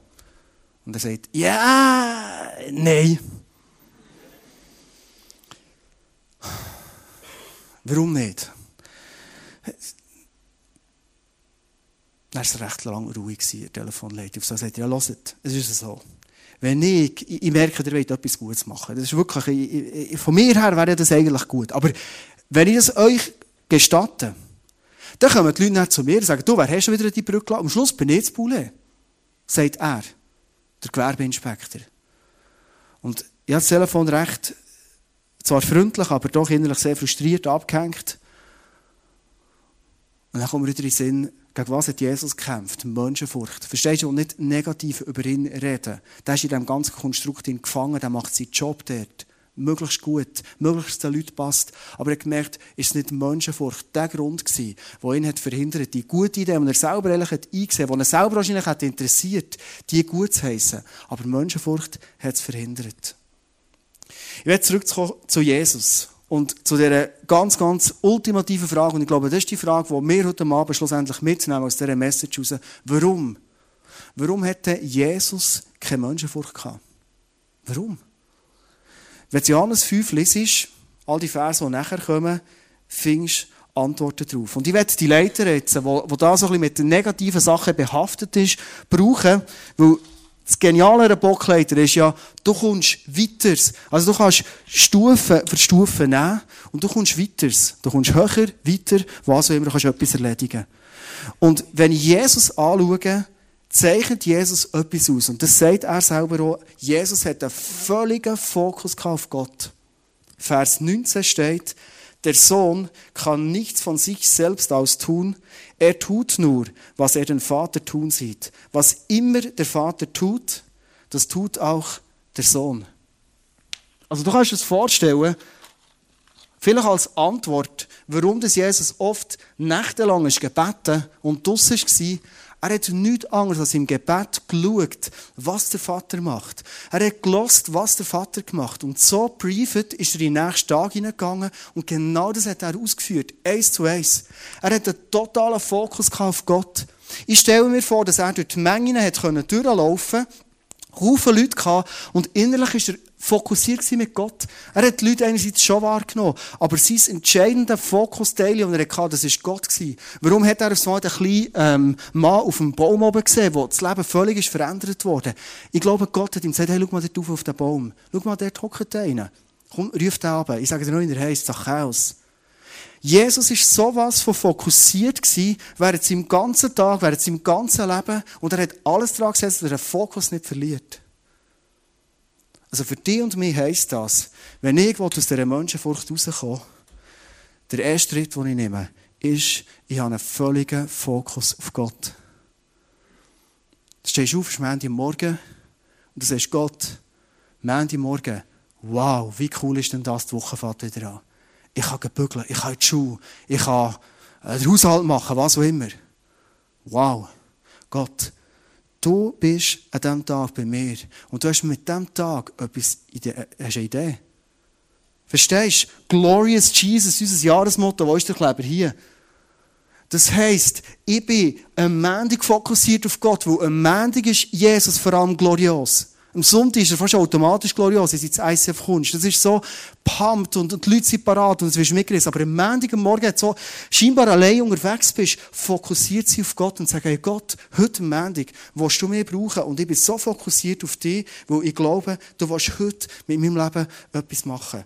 Und er sagt, ja, nein. Warum nicht? Dann war es recht lang ruhig, der Telefonleitung. So sagt er, ja, hört, es ist so. Wenn ich, ich, merke, ihr wollt etwas Gutes machen. Das ist wirklich, ich, ich, von mir her wäre das eigentlich gut. Aber wenn ich das euch gestatten. Dann kommen die Leute zu mir und sagen, du, wer hast du wieder die Brücke gelassen? Am Schluss bin ich das Poulet. Sagt er, der Gewerbeinspektor. Und ich habe das Telefon recht, zwar freundlich, aber doch innerlich sehr frustriert abgehängt. Und dann kommt mir wieder in den Sinn, gegen was hat Jesus gekämpft? Menschenfurcht. Verstehst du? Und nicht negativ über ihn reden. Der ist in diesem ganzen Konstrukt gefangen, der macht seinen Job dort möglichst gut, möglichst den Leuten passt. Aber er hat gemerkt, ist es nicht Menschenfurcht der Grund gewesen, der ihn hat verhindert, die gute Idee, die er selber eigentlich hat eingesehen hat, die er selber wahrscheinlich hat interessiert, die gut zu heissen. Aber Menschenfurcht hat es verhindert. Ich werde zu Jesus. Und zu dieser ganz, ganz ultimativen Frage, und ich glaube, das ist die Frage, die wir heute Abend schlussendlich mitnehmen aus dieser Message raus. Warum? Warum hätte Jesus keine Menschenfurcht gehabt? Warum? Wenn du Johannes 5 liest, all die Verse, die nachher kommen, findest du Antworten darauf. Und ich werde die Leiter jetzt, wo, wo da so ein mit negativen Sachen behaftet ist, brauchen, weil das Geniale an Bockleiter ist ja, du kommst weiter. Also du kannst Stufen für Stufen nehmen und du kommst weiter. Du kommst höher, weiter, was auch immer, du kannst etwas erledigen. Und wenn ich Jesus anschaue, zeichnet Jesus etwas aus. Und das sagt er selber auch. Jesus hat einen völligen Fokus auf Gott. Vers 19 steht, der Sohn kann nichts von sich selbst aus tun. Er tut nur, was er den Vater tun sieht. Was immer der Vater tut, das tut auch der Sohn. Also du kannst das vorstellen, vielleicht als Antwort, warum das Jesus oft nächtelang gebeten und draussen war, er hat nichts anderes als im Gebet geschaut, was der Vater macht. Er hat gelost, was der Vater gemacht. Und so private ist er in den nächsten Tag hineingegangen und genau das hat er ausgeführt. Eins zu eins. Er hat einen totalen Fokus auf Gott. Ich stelle mir vor, dass er durch die Mengen durchlaufen konnte, Haufen Leute gehabt und innerlich ist er fokussiert mit Gott. Er hat die Leute einerseits schon wahrgenommen, aber sein entscheidender Fokusteil, den er hatte, das war Gott. Warum hat er auf so einen kleinen ähm, Mann auf dem Baum oben gesehen, wo das Leben völlig ist verändert wurde? Ich glaube, Gott hat ihm gesagt, hey, schau mal dort auf, auf den Baum. Schau mal, dort hockt einer. Komm, ruf den ab. Ich sage dir noch der Heiß, Zachäus. Jesus ist sowas von fokussiert gewesen, während seinem ganzen Tag, während seinem ganzen Leben, und er hat alles daran gesetzt, dass er den Fokus nicht verliert. Also für dich und mich heisst das, wenn ich aus dieser Menschenfurcht rauskomme, der erste Schritt, den ich nehme, ist, ich habe einen völligen Fokus auf Gott. Du stehst auf, es ist Montagmorgen, und du sagst Gott, Montagmorgen, wow, wie cool ist denn das, die Woche fährt wieder an. Ich kann bügeln, ich kann die Schule, ich kann äh, den Haushalt machen, was auch immer. Wow, Gott, Du bist an diesem Tag bei mir. Und du hast mit diesem Tag etwas, hast eine Idee. Verstehst du? Glorious Jesus, unser Jahresmotto. Wo ist der Kleber? Hier. Das heisst, ich bin am Montag fokussiert auf Gott, weil am Montag ist Jesus vor allem glorios. Am Sonntag ist er fast automatisch glorios, wenn du ins ICF kommst. Das ist so pumped und, die Leute sind parat und es wirst mitgerissen. Aber am Montag am Morgen, so scheinbar allein unterwegs bist, fokussiert sie auf Gott und sagt, hey Gott, heute am Montag willst du mich brauchen und ich bin so fokussiert auf dich, weil ich glaube, du willst heute mit meinem Leben etwas machen.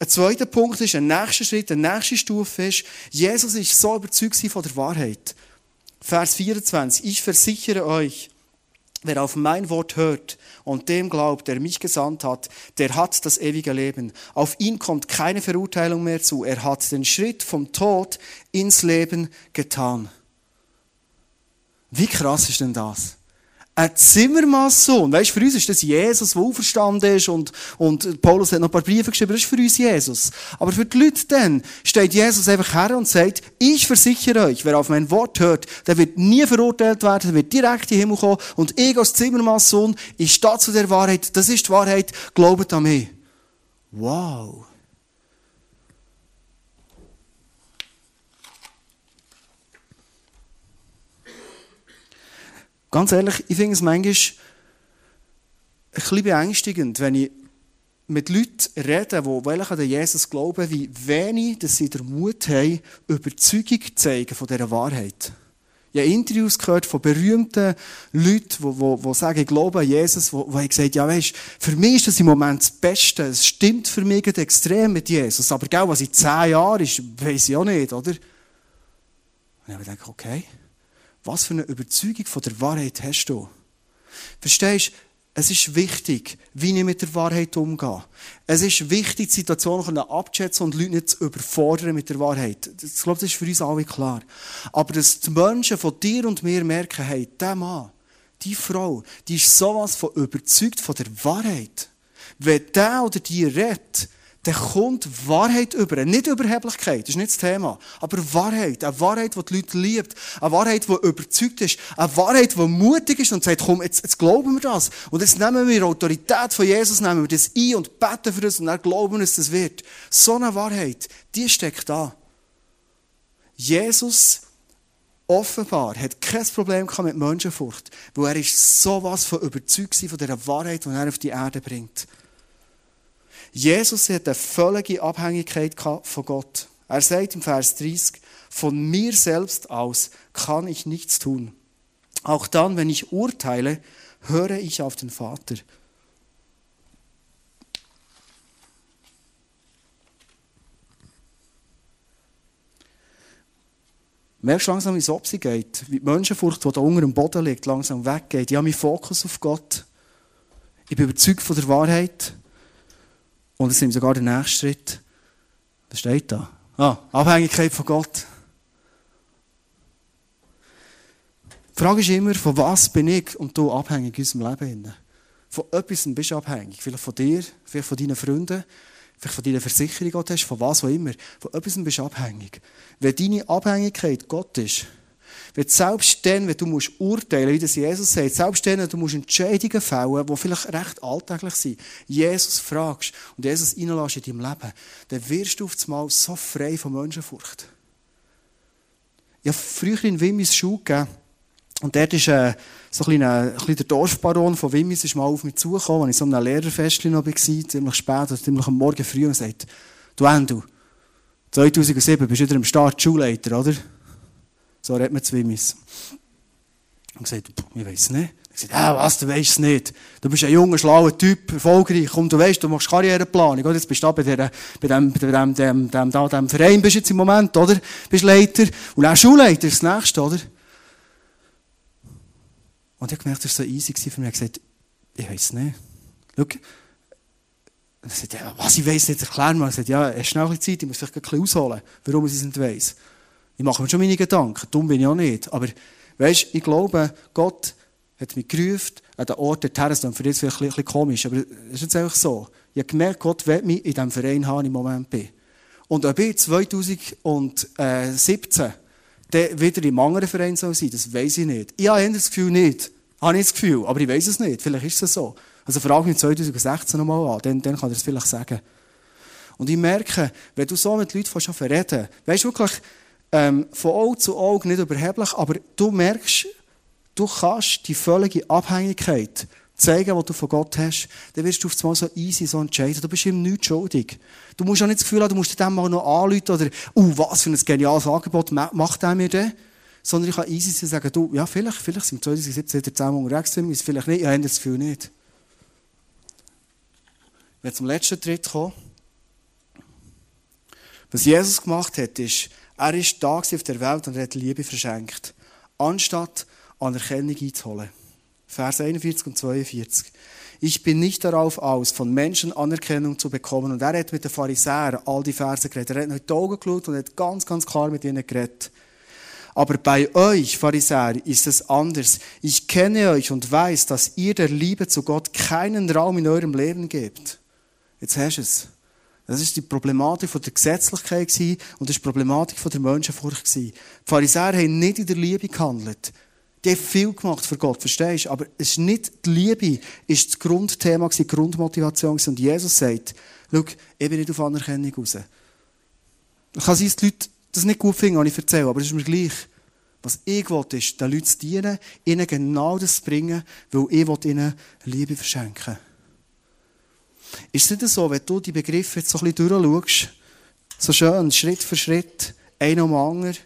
Ein zweiter Punkt ist, ein nächster Schritt, eine nächste Stufe ist, Jesus ist so überzeugt von der Wahrheit. Vers 24. Ich versichere euch, Wer auf mein Wort hört und dem glaubt, der mich gesandt hat, der hat das ewige Leben. Auf ihn kommt keine Verurteilung mehr zu. Er hat den Schritt vom Tod ins Leben getan. Wie krass ist denn das? Ein Zimmermannssohn. Weißt, für uns ist das Jesus, der auferstanden ist und, und Paulus hat noch ein paar Briefe geschrieben, das ist für uns Jesus. Aber für die Leute dann steht Jesus einfach her und sagt, ich versichere euch, wer auf mein Wort hört, der wird nie verurteilt werden, der wird direkt in den Himmel kommen und ich als Zimmermannssohn, ich stehe zu der Wahrheit, das ist die Wahrheit, glaubet an mich. Wow. Ganz ehrlich, ich finde es manchmal ein bisschen beängstigend, wenn ich mit Leuten rede, die an Jesus glauben, wie wenig dass sie den Mut haben, Überzeugung zu zeigen von dieser Wahrheit. Ich habe Interviews gehört von berühmten Leuten, die, die, die sagen, ich glaube an Jesus, die, die gesagt, ja weisst, für mich ist das im Moment das Beste. Es stimmt für mich extrem mit Jesus. Aber gell, was in zehn Jahren ist, weiß ich auch nicht, oder? Und ich habe gedacht, okay. Was für eine Überzeugung von der Wahrheit hast du? Verstehst du? Es ist wichtig, wie ich mit der Wahrheit umgehe. Es ist wichtig, die Situation abzuschätzen und Leute nicht zu überfordern mit der Wahrheit. Ich glaube, das ist für uns alle klar. Aber dass die Menschen von dir und mir merken, hey, der Mann, die Frau, die ist sowas von überzeugt von der Wahrheit. Wenn der oder die redet, dann kommt Wahrheit über. Nicht Überheblichkeit, das ist nicht das Thema. Aber Wahrheit. Eine Wahrheit, die die Leute liebt. Eine Wahrheit, die überzeugt ist. Eine Wahrheit, die mutig ist und sagt, komm, jetzt, jetzt glauben wir das. Und jetzt nehmen wir die Autorität von Jesus, nehmen wir das ein und beten für das und dann glauben dass das wird. So eine Wahrheit, die steckt da. Jesus offenbar hat kein Problem mit Menschenfurcht, weil er ist sowas von überzeugt von dieser Wahrheit, die er auf die Erde bringt. Jesus hat eine völlige Abhängigkeit von Gott. Er sagt im Vers 30, von mir selbst aus kann ich nichts tun. Auch dann, wenn ich urteile, höre ich auf den Vater. Merkst du langsam, wie es sie geht? Wie die Menschenfurcht, die da unter dem Boden liegt, langsam weggeht. Ich habe meinen Fokus auf Gott. Ich bin überzeugt von der Wahrheit. Und es nimmt sogar den nächsten Schritt. Was steht da? Ah, Abhängigkeit von Gott. Die Frage ist immer, von was bin ich und du abhängig in unserem Leben? Von etwas bist du abhängig. Vielleicht von dir, vielleicht von deinen Freunden, vielleicht von deiner Versicherung, die hast, von was auch immer. Von etwas bist du abhängig. Wenn deine Abhängigkeit Gott ist, wenn selbst dann, wenn du musst urteilen, wie das Jesus sagt, selbst dann, wenn du musst Entscheidungen fällen, die vielleicht recht alltäglich sind, Jesus fragst und Jesus reinlässt in deinem Leben, dann wirst du auf einmal so frei von Menschenfurcht. Ich habe früher in Wimmis Schule gegeben, und dort ist äh, so ein, kleiner, ein bisschen der Dorfbaron von Wimmis ist mal auf mich zugekommen, als ich so einem Lehrerfest noch war, ziemlich spät, oder ziemlich am Morgen früh, und sagt, du Endo, 2007 bist du wieder am Start Schulleiter, oder? So redet man zu Wimmis. Und gesagt, ich weiß nicht. Ich gesagt, ah, was, du weißt es nicht. Du bist ein junger, schlauer Typ, erfolgreich. Komm, du weißt, du machst Karriereplanung. Oder? Jetzt bist du da bei, der, bei, dem, bei dem, dem, dem, dem, dem Verein bist jetzt im Moment, oder? Bist Leiter. Und auch Schulleiter ist das Nächste, oder? Und ich habe gemerkt, das war so easy für mich. Ich habe gesagt, ich weiß es nicht. Schau, er sagt, ja, was ich weiss nicht, erklär mir. Er sagt, ja, hast schnell ein Zeit, ich muss vielleicht ein bisschen ausholen, warum ich es nicht weiss. Ich mache mir schon meine Gedanken, dumm bin ich auch nicht. Aber, weißt, ich glaube, Gott hat mich gerufen, an den Ort dorthin, das ist für jetzt vielleicht ein bisschen komisch, aber es ist jetzt einfach so. Ich habe gemerkt, Gott will mich in diesem Verein haben, im Moment bin. Und ob ich 2017 dann wieder im anderen Verein soll sein, das weiß ich nicht. Ich habe das Gefühl nicht. Habe ich das Gefühl, aber ich weiß es nicht. Vielleicht ist es so. Also frage mich 2016 nochmal an, dann, dann kann er es vielleicht sagen. Und ich merke, wenn du so mit Leuten schon verreden, weißt du wirklich, ähm, von Auge zu Auge nicht überheblich, aber du merkst, du kannst die völlige Abhängigkeit zeigen, was du von Gott hast, dann wirst du auf einmal so easy so entscheiden. Du bist ihm nichts schuldig. Du musst auch nicht das Gefühl haben, du musst dem mal noch anrufen oder, uh, was für ein geniales Angebot macht er mir denn? Sondern ich kann easy sagen, du, ja, vielleicht, vielleicht sind wir 2017 wieder zusammen unterwegs, ist vielleicht nicht, ich habe das Gefühl nicht. Wenn zum letzten Tritt kommen, was Jesus gemacht hat, ist, er ist da auf der Welt und hat Liebe verschenkt. Anstatt Anerkennung einzuholen. Vers 41 und 42. Ich bin nicht darauf aus, von Menschen Anerkennung zu bekommen. Und er hat mit den Pharisäern all die Verse geredet. Er hat in die Augen geschaut und hat ganz, ganz klar mit ihnen geredet. Aber bei euch, Pharisäer, ist es anders. Ich kenne euch und weiß, dass ihr der Liebe zu Gott keinen Raum in eurem Leben gebt. Jetzt hast du es. Das ist die Problematik von der Gesetzlichkeit und das ist die Problematik von der Menschenfurcht Die Pharisäer haben nicht in der Liebe gehandelt. Die haben viel gemacht für Gott, verstehst du? Aber es ist nicht die Liebe, ist das Grundthema, die Grundmotivation. Und Jesus sagt, schau, ich bin nicht auf Anerkennung raus. Es kann sein, dass die Leute das nicht gut finden, was ich erzähle, aber es ist mir gleich. Was ich will, ist, den Leuten zu dienen, ihnen genau das zu bringen, weil ich ihnen Liebe verschenken will. Ist es nicht so, wenn du die Begriffe jetzt so ein bisschen durchschaust, so schön, Schritt für Schritt, ein um anderen,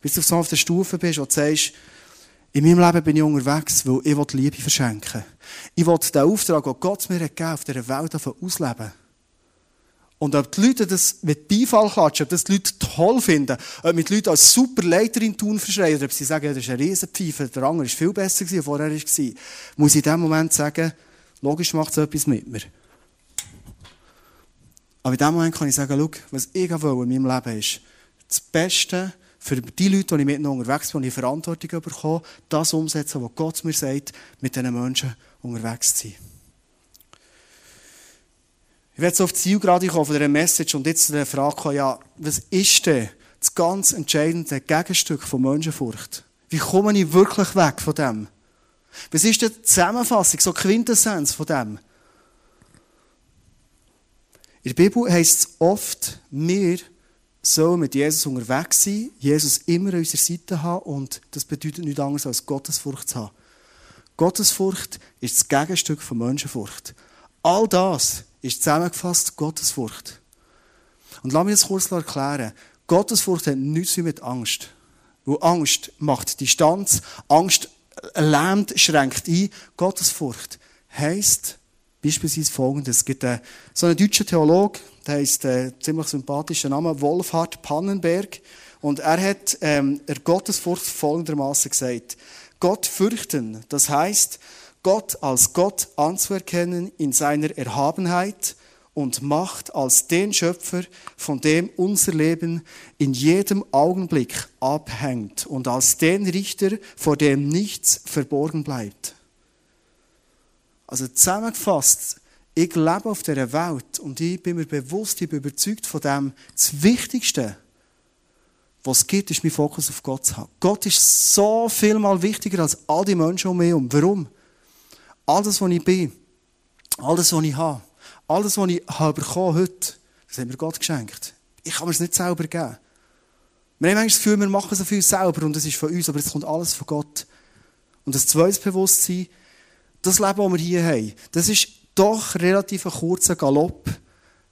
bis du so auf der Stufe bist und sagst, in meinem Leben bin ich unterwegs, weil ich Liebe verschenken will. Ich will den Auftrag, den Gott mir gegeben hat, auf dieser Welt ausleben. Und ob die Leute das mit Beifall klatschen, ob das die Leute toll finden, ob mit Leuten als super Leiterin tun verschreien, oder ob sie sagen, das ist ein Riesenpfeife, der andere war viel besser, als vorher war, muss ich in dem Moment sagen, logisch macht es etwas mit mir. Aber in dem Moment kann ich sagen, schau, was ich will in meinem Leben ist, das Beste für die Leute, die ich mit unterwegs bin, die ich Verantwortung bekomme, das umsetzen, was Gott mir sagt, mit diesen Menschen unterwegs zu sein. Ich werde so auf das Ziel gerade kommen von dieser Message und jetzt zu der Frage kommen, ja, was ist denn das ganz entscheidende Gegenstück von Menschenfurcht? Wie komme ich wirklich weg von dem? Was ist die Zusammenfassung, so Quintessenz von dem? In der Bibel heisst es oft, wir sollen mit Jesus unterwegs sein, Jesus immer an unserer Seite haben und das bedeutet nichts anderes als Gottesfurcht zu haben. Gottesfurcht ist das Gegenstück von Menschenfurcht. All das ist zusammengefasst Gottesfurcht. Und lass mich das kurz erklären. Gottesfurcht hat nichts mit Angst. Weil Angst macht Distanz, Angst lähmt, schränkt ein. Gottesfurcht heisst beispielsweise folgendes. Es gibt so einen deutschen Theologen, der heißt äh, ziemlich sympathischer Name, Wolfhard Pannenberg. Und er hat ähm, er Gottesfurcht folgendermaßen gesagt. Gott fürchten, das heißt, Gott als Gott anzuerkennen in seiner Erhabenheit und Macht als den Schöpfer, von dem unser Leben in jedem Augenblick abhängt und als den Richter, vor dem nichts verborgen bleibt. Also zusammengefasst, ich lebe auf dieser Welt und ich bin mir bewusst, ich bin überzeugt von dem, das Wichtigste, was es gibt, ist mein Fokus auf Gott zu haben. Gott ist so viel mal wichtiger als all die Menschen um mich herum. Warum? Alles, was ich bin, alles, was ich habe, alles, was ich habe bekommen heute, das hat mir Gott geschenkt. Ich kann mir es nicht selber geben. Wir haben manchmal das Gefühl, wir machen so viel selber und es ist von uns, aber es kommt alles von Gott. Und das zweite Bewusstsein, das Leben, das wir hier haben, das ist doch relativ ein kurzer Galopp,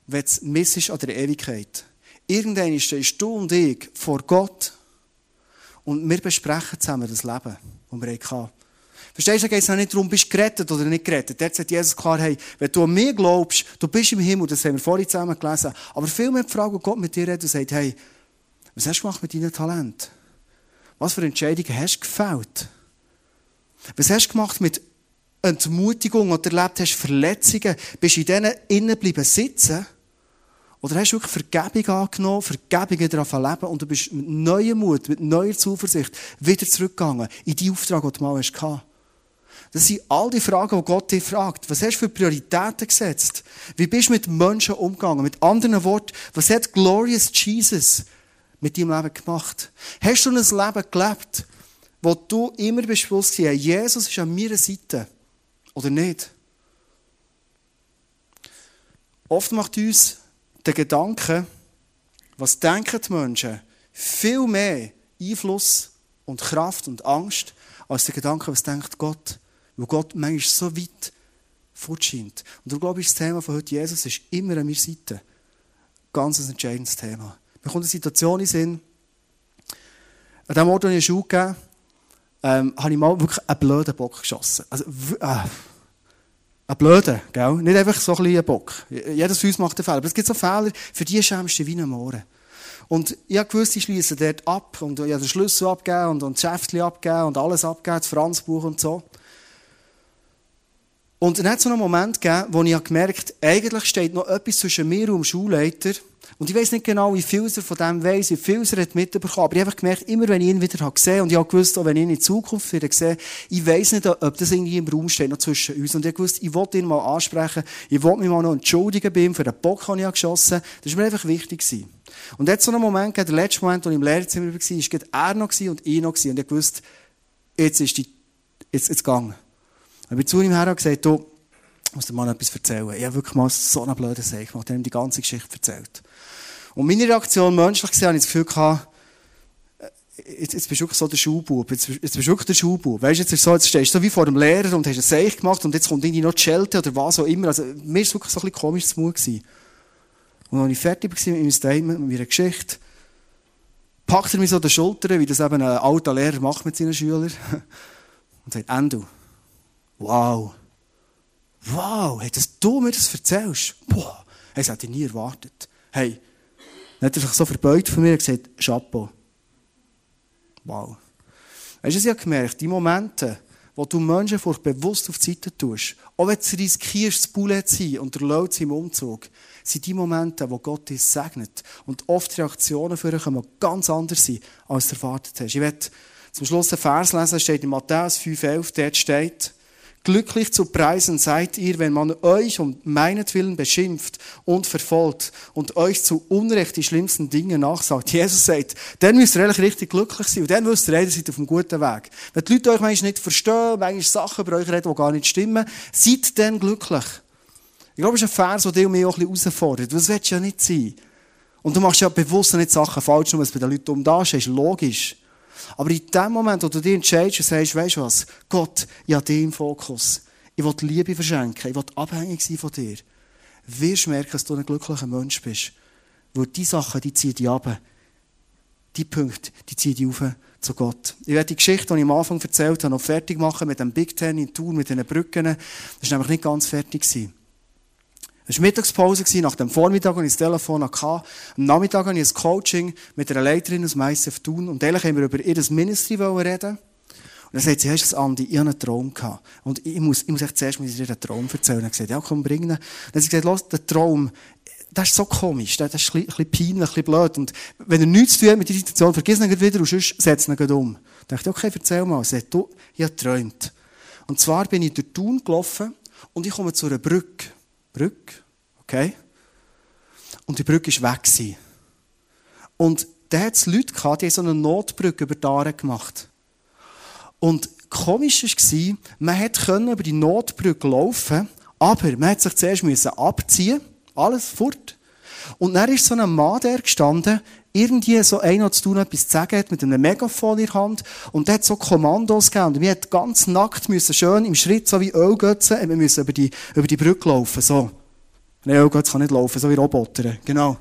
wenn es miss ist an der Ewigkeit. Irgendwann stehst du und ich vor Gott und wir besprechen zusammen das Leben, das wir hatten. Verstehst du, da geht es nicht darum, bist du gerettet oder nicht gerettet. Dort sagt Jesus klar, hey, wenn du an mich glaubst, du bist im Himmel, das haben wir vorhin zusammen gelesen. Aber vielmehr die Frage, Gott mit dir redet und sagt, hey, was hast du gemacht mit deinem Talent? Was für Entscheidungen hast du gefällt? Was hast du gemacht mit Entmutigung oder erlebt hast Verletzungen? Bist du in denen innen bleiben sitzen? Oder hast du wirklich Vergebung angenommen, Vergebung darauf leben und du bist mit neuem Mut, mit neuer Zuversicht wieder zurückgegangen in die Auftrag, den du mal hast? Das sind all die Fragen, die Gott dich fragt. Was hast du für Prioritäten gesetzt? Wie bist du mit Menschen umgegangen? Mit anderen Worten, was hat Glorious Jesus mit deinem Leben gemacht? Hast du ein Leben gelebt, wo du immer bewusst warst, Jesus ist an meiner Seite? Oder nicht? Oft macht uns der Gedanke, was denken die Menschen, viel mehr Einfluss und Kraft und Angst, als der Gedanke, was denkt Gott. Weil Gott manchmal so weit fortscheint. Und darum glaube ich, das Thema von heute Jesus ist immer an meiner Seite. Ganz ein entscheidendes Thema. Mir kommt eine Situation in den Sinn, an dem Ort, wo ich eine Schule gegeben ähm, habe ich mal wirklich einen blöden Bock geschossen. Also, äh, einen blöden, gell? Nicht einfach so ein bisschen Bock. Jedes von uns macht einen Fehler. Aber es gibt so Fehler, für die schämst du wie ein Mohren. Und ich habe gewusst, ich schließe dort ab und ich habe den Schlüssel abgegeben und, und das Schäftchen abgegeben und alles abgegeben, das Franzbuch und so. Und dann hat es so einen Moment gegeben, wo ich gemerkt habe, eigentlich steht noch etwas zwischen mir und dem Schulleiter. Und ich weiß nicht genau, wie viel er von dem weiss, wie viel er hat mitbekommen. Aber ich habe gemerkt, immer wenn ich ihn wieder habe gesehen und ich habe gewusst, auch wenn ich ihn in Zukunft wieder sehe, ich weiß nicht, ob das irgendwie im Raum steht, noch zwischen uns. Und ich habe gewusst, ich wollte ihn mal ansprechen, ich wollte mich mal noch entschuldigen bei ihm für den Bock, den ich geschossen habe. Das war mir einfach wichtig. Gewesen. Und jetzt so einen Moment, der letzte Moment, wo ich im Lehrerzimmer war, war er noch und ich noch. Und ich gewusst, jetzt ist die, jetzt, jetzt gegangen. Ich bin zu ihm her und gesagt, du, ich muss dir mal etwas erzählen. Ich habe wirklich mal so eine blöde Sache gemacht. Ich habe ihm die ganze Geschichte erzählt. Und meine Reaktion menschlich gesehen, habe ich das Gefühl gehabt, äh, jetzt, jetzt bist du wirklich so der Schulbub. Jetzt, jetzt bist du wirklich der Schulbub. Weißt du, jetzt, so, jetzt stehst du so wie vor dem Lehrer und hast ein Seich gemacht und jetzt kommt irgendwie noch die Schelte oder was auch immer. Also, mir war es wirklich so ein bisschen komisch zu Mut gewesen. Und als ich fertig war mit meinem Statement, mit meiner Geschichte, packt er mich so an die Schulter, wie das eben ein alter Lehrer macht mit seinen Schülern, und sagt, Endo, wow, wow, hey, dass du mir das erzählst, boah, hey, das hätte ich nie erwartet. Hey, dann hat er sich so verbeugt von mir und gesagt, Chapeau. Wow. Weißt du, ich habe gemerkt, die Momente, wo du Menschen vor bewusst auf die Seite tust, auch wenn du riskierst, das Bullet zu sein und der Laut im Umzug, sind die Momente, wo Gott dich segnet. Und oft Reaktionen für dich können ganz anders sein, als du erwartet hast. Ich werde zum Schluss einen Vers lesen, steht in Matthäus 5,11, dort steht, Glücklich zu preisen seid ihr, wenn man euch um meinetwillen beschimpft und verfolgt und euch zu Unrecht die schlimmsten Dinge nachsagt. Jesus sagt, dann müsst ihr eigentlich richtig glücklich sein und dann wisst ihr, ihr seid auf einem guten Weg. Wenn die Leute euch manchmal nicht verstehen, manchmal Sachen über euch reden, die gar nicht stimmen, seid dann glücklich. Ich glaube, es ist ein Vers, der mich auch ein bisschen herausfordert. Das willst du ja nicht sein. Und du machst ja bewusst nicht Sachen falsch, nur weil es bei den Leuten um da ist, logisch. Aber in dem Moment, wo du dich entscheidest und sagst, weißt du was, Gott, ich habe dich im Fokus. Ich will Liebe verschenken, ich will abhängig sein von dir. Wirst du merken, dass du ein glücklicher Mensch bist. Weil die Sachen, die ziehen dich ab. Die Punkte, die ziehen dich auf zu Gott. Ich werde die Geschichte, die ich am Anfang erzählt habe, noch fertig machen mit dem Big Ten in Tour, mit diesen Brücken. Das war nämlich nicht ganz fertig. Gewesen. Es war Mittagspause, nach dem Vormittag hatte ich das Telefon. Am Nachmittag hatte ich ein Coaching mit einer Leiterin aus ICF Thun. Und ehrlich haben wir über ihr Ministry reden. Und dann sagt sie, hast du Andi, ich hatte einen Traum gehabt. Und ich muss, ich muss echt zuerst dir einen Traum erzählen. Dann gesagt, ja, komm, bring ihn. Dann hat sie gesagt, los, der Traum, das ist so komisch, das ist ein bisschen peinlich, ein bisschen blöd. Und wenn er nichts zu tun mit dieser Situation, vergiss ihn wieder und sonst setz ihn um. Dann dachte ich, okay, erzähl mal. Sie sagt, du, ich habe geträumt. Und zwar bin ich durch Thun gelaufen und ich komme zu einer Brücke. Brücke. Okay? Und die Brücke war weg. Gewesen. Und da hat es Leute gehabt, die so eine Notbrücke über die Aare gemacht. Und komisch war, man konnte über die Notbrücke laufen, aber man musste sich zuerst abziehen, alles fort. Und dann ist so ein Mann der gestanden, irgendwie so einer zu tun, etwas zu sagen hat, mit einem Megafon in der Hand, und der hat so Kommandos gegeben, und wir mussten ganz nackt müssen, schön im Schritt, so wie Ölgötzen, wir müssen über die, über die Brücke laufen, so. Nein, Ölgötze kann nicht laufen, so wie Roboter, genau.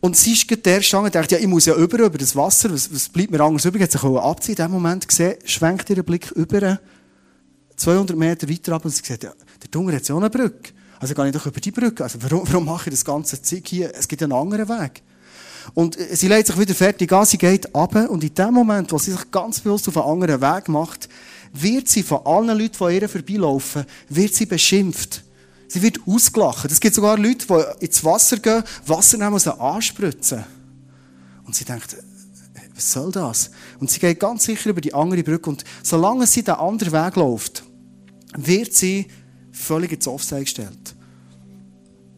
Und sie ist gerade der Stange und dachte, ja, ich muss ja über, über das Wasser, was, was bleibt mir anders übrig? Hat sich abziehen. In dem Moment gesehen, schwenkt ihr Blick über, 200 Meter weiter ab, und sie sagt, ja, der Dunger hat ja auch eine Brücke. Also gehe ich doch über die Brücke. Also warum, warum mache ich das ganze Zeug hier? Es gibt einen anderen Weg. Und äh, sie legt sich wieder fertig an, sie geht ab und in dem Moment, wo sie sich ganz bewusst auf einen anderen Weg macht, wird sie von allen Leuten, die ihr vorbeilaufen, wird sie beschimpft. Sie wird ausgelacht. Es gibt sogar Leute, die ins Wasser gehen, Wasser nehmen und sie anspritzen. Und sie denkt, äh, was soll das? Und sie geht ganz sicher über die andere Brücke und solange sie den anderen Weg läuft, wird sie völlig ins Offside gestellt.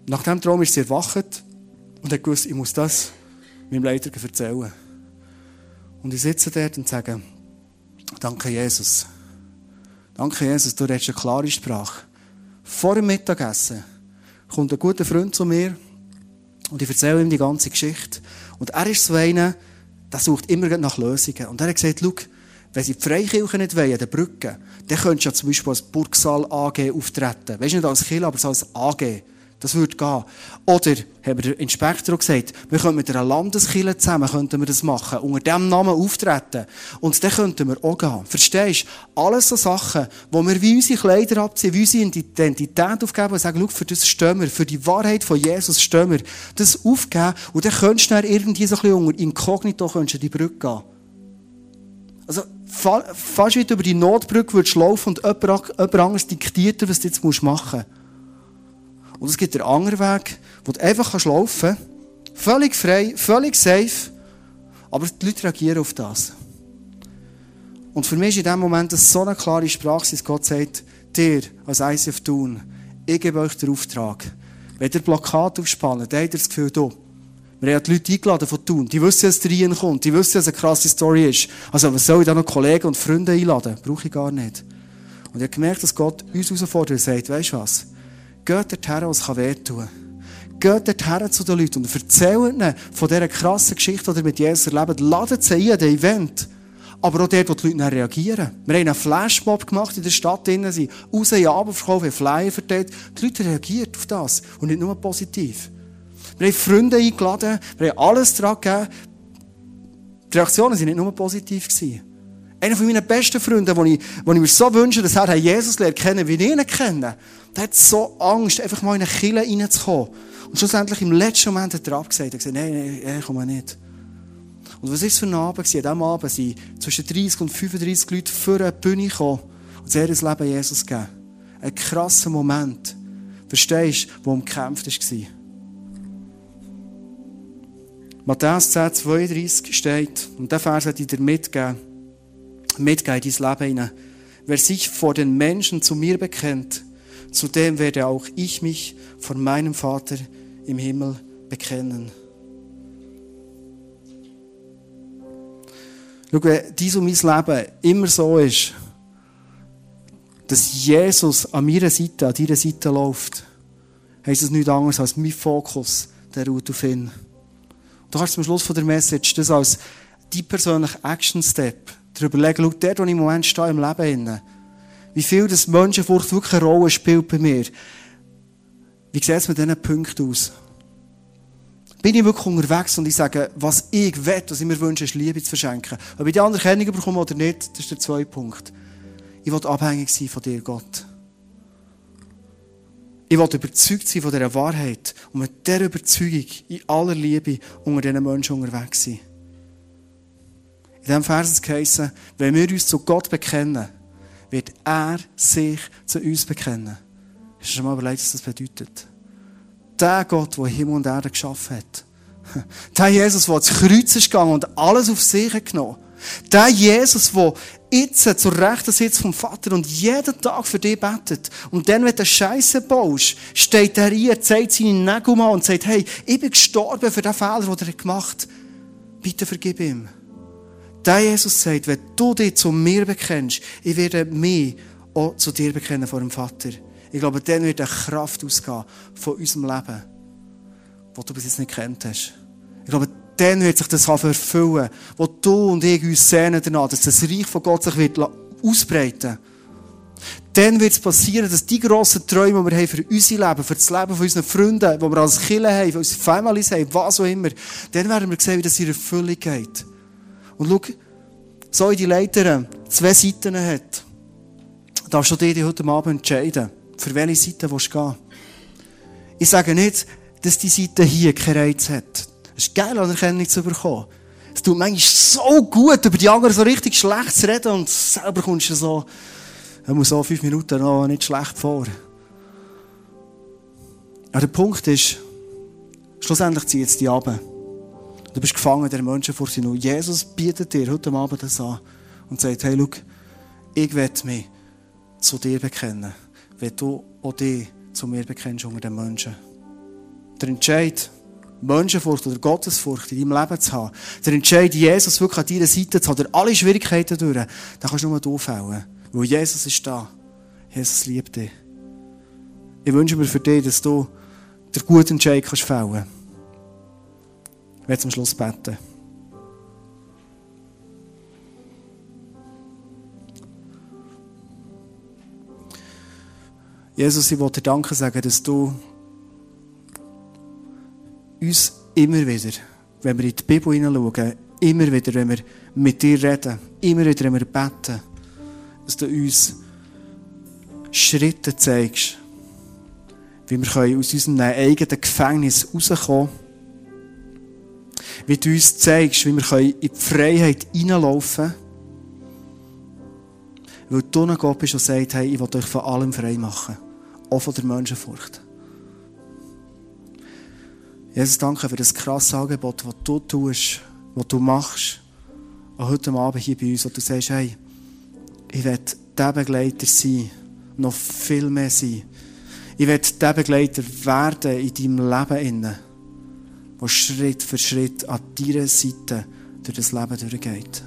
Nach dem Traum ist sie erwacht und hat gewusst, ich muss das meinem Leiter erzählen. Und ich sitze dort und sage, danke Jesus. Danke Jesus, du redest eine klare Sprache. Vor dem Mittagessen kommt ein guter Freund zu mir und ich erzähle ihm die ganze Geschichte. Und er ist so einer, der sucht immer nach Lösungen. Und er hat gesagt, schau, wenn sie die Freikirche nicht wollen, der Brücke, dann könntest du ja zum Beispiel als Burgsaal AG auftreten. Weißt du, nicht als Kirche, aber als AG. Das würde gehen. Oder, haben der Inspektor gesagt, wir könnten mit einer Landeskirche zusammen könnten wir das machen, unter diesem Namen auftreten. Und dann könnten wir auch gehen. Verstehst du? Alles so Sachen, wo wir wie unsere Kleider abziehen, wie unsere Identität aufgeben und sagen, schau, für das stehen wir, für die Wahrheit von Jesus stehen wir. Das aufgeben und dann könntest du dann irgendwie so ein bisschen unter Inkognito könntest du die Brücke gehen. Also, fast wie du über die Notbrücke würdest laufen und jemand, jemand anderes diktiert dir, was du jetzt machen musst. Und es gibt den anderen Weg, wo du einfach laufen kannst. Völlig frei, völlig safe. Aber die Leute reagieren auf das. Und für mich ist in dem Moment das so eine klare Sprache, dass Gott sagt, dir als ICF tun, ich gebe euch den Auftrag. Wenn ihr Plakat aufspannen, dann habt ihr das Gefühl, du, wir haben die Leute eingeladen von Thun. Die wissen, dass der Rien kommt. Die wissen, dass es eine krasse Story ist. Also, was soll ich da noch Kollegen und Freunde einladen? Brauche ich gar nicht. Und ich habe gemerkt, dass Gott uns herausfordert und sagt, weißt du was? Geht dorthin, was wehtun kann. Geht dorthin zu den Leuten und erzählt ihnen von dieser krassen Geschichte, die ihr mit Jesus erlebt. Ladet sie ein an den Event. Aber auch dort, wo die Leute reagieren. Wir haben einen Flashmob gemacht in der Stadt, innen sind raus in Abendverkauf, haben Flyer verteilt. Die Leute reagieren auf das. Und nicht nur positiv. Wir haben Freunde eingeladen, wir haben alles daran gegeben. Die Reaktionen waren nicht nur positiv. Einer von meinen besten Freunden, den ich, ich mir so wünsche, dass er Jesus lernt kennen, wie ich ihn kenne, der hat so Angst, einfach mal in eine Kille reinzukommen. Und schlussendlich im letzten Moment hat er abgesagt. Er hat gesagt, nein, nein, nein, komm nicht. Und was war es für ein Abend? An diesem Abend sind zwischen 30 und 35 Leute vor eine Bühne gekommen und sie haben ihr Leben Jesus gegeben. Ein krasser Moment. Verstehst du, wo umkämpft war. Matthäus 10, 32 steht, und der Vers hat ich dir mitgegeben, mitgeben in dein Leben hinein. wer sich vor den Menschen zu mir bekennt, zu dem werde auch ich mich vor meinem Vater im Himmel bekennen. Schau, wenn dies und mein Leben immer so ist, dass Jesus an meiner Seite, an deiner Seite läuft, heisst es nichts anderes als mein Fokus, der ruht auf ihn. Du kannst zum Schluss von der Message das als die persönliche Action Step darüber legen, schau, dort, wo ich im Moment stehe im Leben, wie viel das Menschenfurcht wirklich eine Rolle spielt bei mir. Wie sieht es mit diesen Punkten aus? Bin ich wirklich unterwegs und ich sage, was ich will, was ich mir wünsche, ist Liebe zu verschenken. Ob ich die Anerkennung bekomme oder nicht, das ist der zweite Punkt. Ich will abhängig sein von dir, Gott. Ich will überzeugt sein von dieser Wahrheit und mit dieser Überzeugung in aller Liebe unter diesen Menschen unterwegs sein. In diesem Vers heißen, wenn wir uns zu Gott bekennen, wird er sich zu uns bekennen. Hast du schon mal überlegt, was das bedeutet? Der Gott, der Himmel und Erde geschaffen hat. Der Jesus, der ins Kreuz ist gegangen und alles auf sich genommen Der Jesus, der jetzt zur rechten Sitz vom Vater und jeden Tag für dich betet. Und dann, wenn du Scheiße baust, steht er hier, zeigt seine Nägel an und sagt, hey, ich bin gestorben für den Fehler, den er gemacht hat. Bitte vergib ihm. Der Jesus sagt, wenn du dich zu mir bekennst, ich werde mich auch zu dir bekennen vor dem Vater. Ich glaube, dann wird eine Kraft ausgehen von unserem Leben, das du bis jetzt nicht kennt hast. Ich glaube, dann wird sich das erfüllen, wo du und ich uns sehnen danach, dass das Reich von Gott sich wird ausbreiten Dann wird es passieren, dass die grossen Träume, die wir haben für unser Leben, für das Leben von unseren Freunden, die wir als Kinder haben, für unsere Families haben, was auch immer, dann werden wir sehen, wie das in Erfüllung geht. Und schau, so in die Leiter zwei Seiten hat, darfst du dich heute Abend entscheiden, für welche Seite du gehen Ich sage nicht, dass die Seite hier keinen Reiz hat. Es ist geil, Anerkennung zu bekommen. Es tut manchmal so gut, über die anderen so richtig schlecht zu reden und selber kommst du so, er muss so fünf Minuten noch nicht schlecht vor. Aber der Punkt ist, schlussendlich zieht es dich ab. Du bist gefangen der Menschen vor sich. Jesus bietet dir heute Abend das an und sagt, hey, schau, ich werde mich zu dir bekennen, wenn du auch dich zu mir bekennst unter den Menschen. Der Entscheid, Menschenfurcht oder Gottesfurcht in deinem Leben zu haben, der Entscheid, Jesus wirklich an deiner Seite zu haben, durch alle Schwierigkeiten durch, dann kannst du nur du fällen. Weil Jesus ist da. Jesus liebt dich. Ich wünsche mir für dich, dass du den guten Entscheid kannst fällen kannst. Ich werde zum Schluss beten. Jesus, ich wollte dir Danke sagen, dass du uns immer wieder, wenn wir in die Bibel hineinschauen, immer wieder, wenn wir mit dir reden, immer wieder, wenn wir beten, dass du uns Schritte zeigst, wie wir aus unserem eigenen Gefängnis rauskommen wie du uns zeigst, wie wir in die Freiheit hineinlaufen können. Weil du ein Gott bist, der sagt, hey, ich will euch von allem frei machen. Auch von der Menschenfurcht. Jesus, danke für das krasse Angebot, das du tust, was du machst. Und heute Abend hier bei uns, wo du sagst, hey, ich will der Begleiter sein, noch viel mehr sein. Ich will der Begleiter werden in deinem Leben der Schritt für Schritt an deiner Seite durch das Leben durchgeht.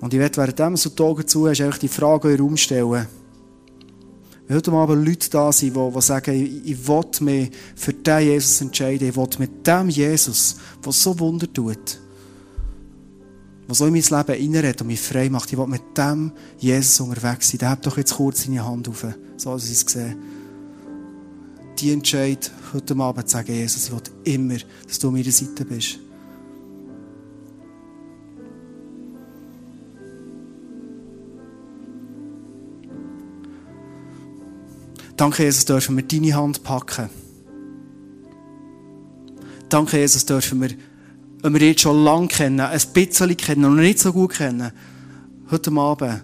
Und ich werde während so die Augen zu hast, einfach die Frage in den Raum stellen. Wenn heute Abend Leute da sind, die, die sagen, ich, ich will mich für diesen Jesus entscheiden, ich will mit dem Jesus, der so Wunder tut, der so in mein Leben reinredet und mich frei macht. Ich will mit dem Jesus unterwegs sein. Der hat doch jetzt kurz seine Hand auf, so als ich es sehe. Die Entscheid heute Abend zu sagen, Jesus, ich will immer, dass du an meiner Seite bist. Danke, Jesus, dürfen wir deine Hand packen. Danke, Jesus, dürfen wir wenn wir jetzt schon lange kennen, ein bisschen kennen und noch nicht so gut kennen, heute Abend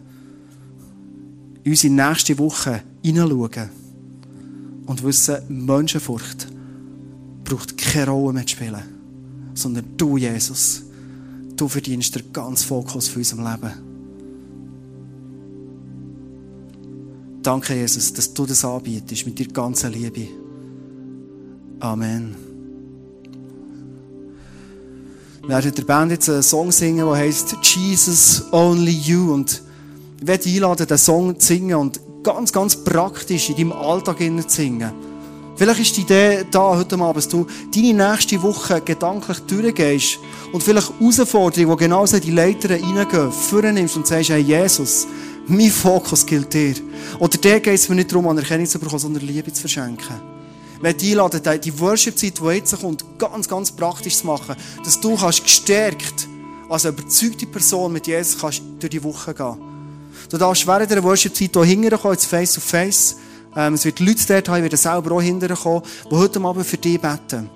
unsere nächste Woche hineinschauen und wissen, Menschenfurcht braucht keine Rolle mehr zu spielen. Sondern du, Jesus, du verdienst den ganzen Fokus für unserem Leben. Danke, Jesus, dass du das anbietest mit deiner ganzen Liebe. Amen. Wir werden der Band jetzt einen Song singen, der heißt Jesus Only You. Und ich werde einladen, den Song zu singen und ganz, ganz praktisch in deinem Alltag zu singen. Vielleicht ist die Idee da heute Abend, dass du deine nächste Woche gedanklich durchgehst und vielleicht Herausforderungen, die genauso in die Leiter reingehen, vornimmst und sagst, hey Jesus, mein Fokus gilt dir. Oder der geht es mir nicht darum, Anerkennung zu bekommen, sondern Liebe zu verschenken. Wenn die einladen, die Worship-Zeit, die jetzt kommt, ganz, ganz praktisch zu machen, dass du kannst gestärkt als überzeugte Person mit Jesus kannst durch die Woche gehen. Du darfst während der Worship-Zeit hier hinterkommen, jetzt face to face. Ähm, es wird Leute dort haben, ich werde selber auch hinterkommen, die heute Abend für dich beten.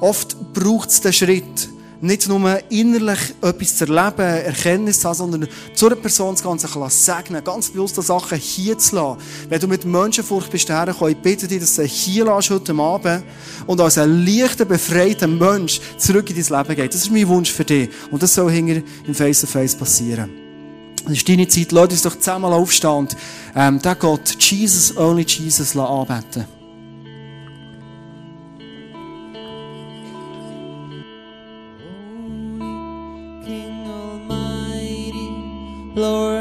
Oft braucht es den Schritt, nicht nur innerlich etwas zu erleben, Erkenntnis zu haben, sondern zu einer Person das Ganze segnen, ganz bewusste Sachen hier zu lassen. Wenn du mit Menschenfurcht bist hergekommen, ich bitte dich, dass du hier lässt heute Abend und als ein leichter, befreiter Mensch zurück in dein Leben geht. Das ist mein Wunsch für dich. Und das soll hinter im Face-to-Face -face passieren. Das ist deine Zeit. Lass uns doch zusammen aufstehen und ähm, den Gott, Jesus, only Jesus, anbeten Lord.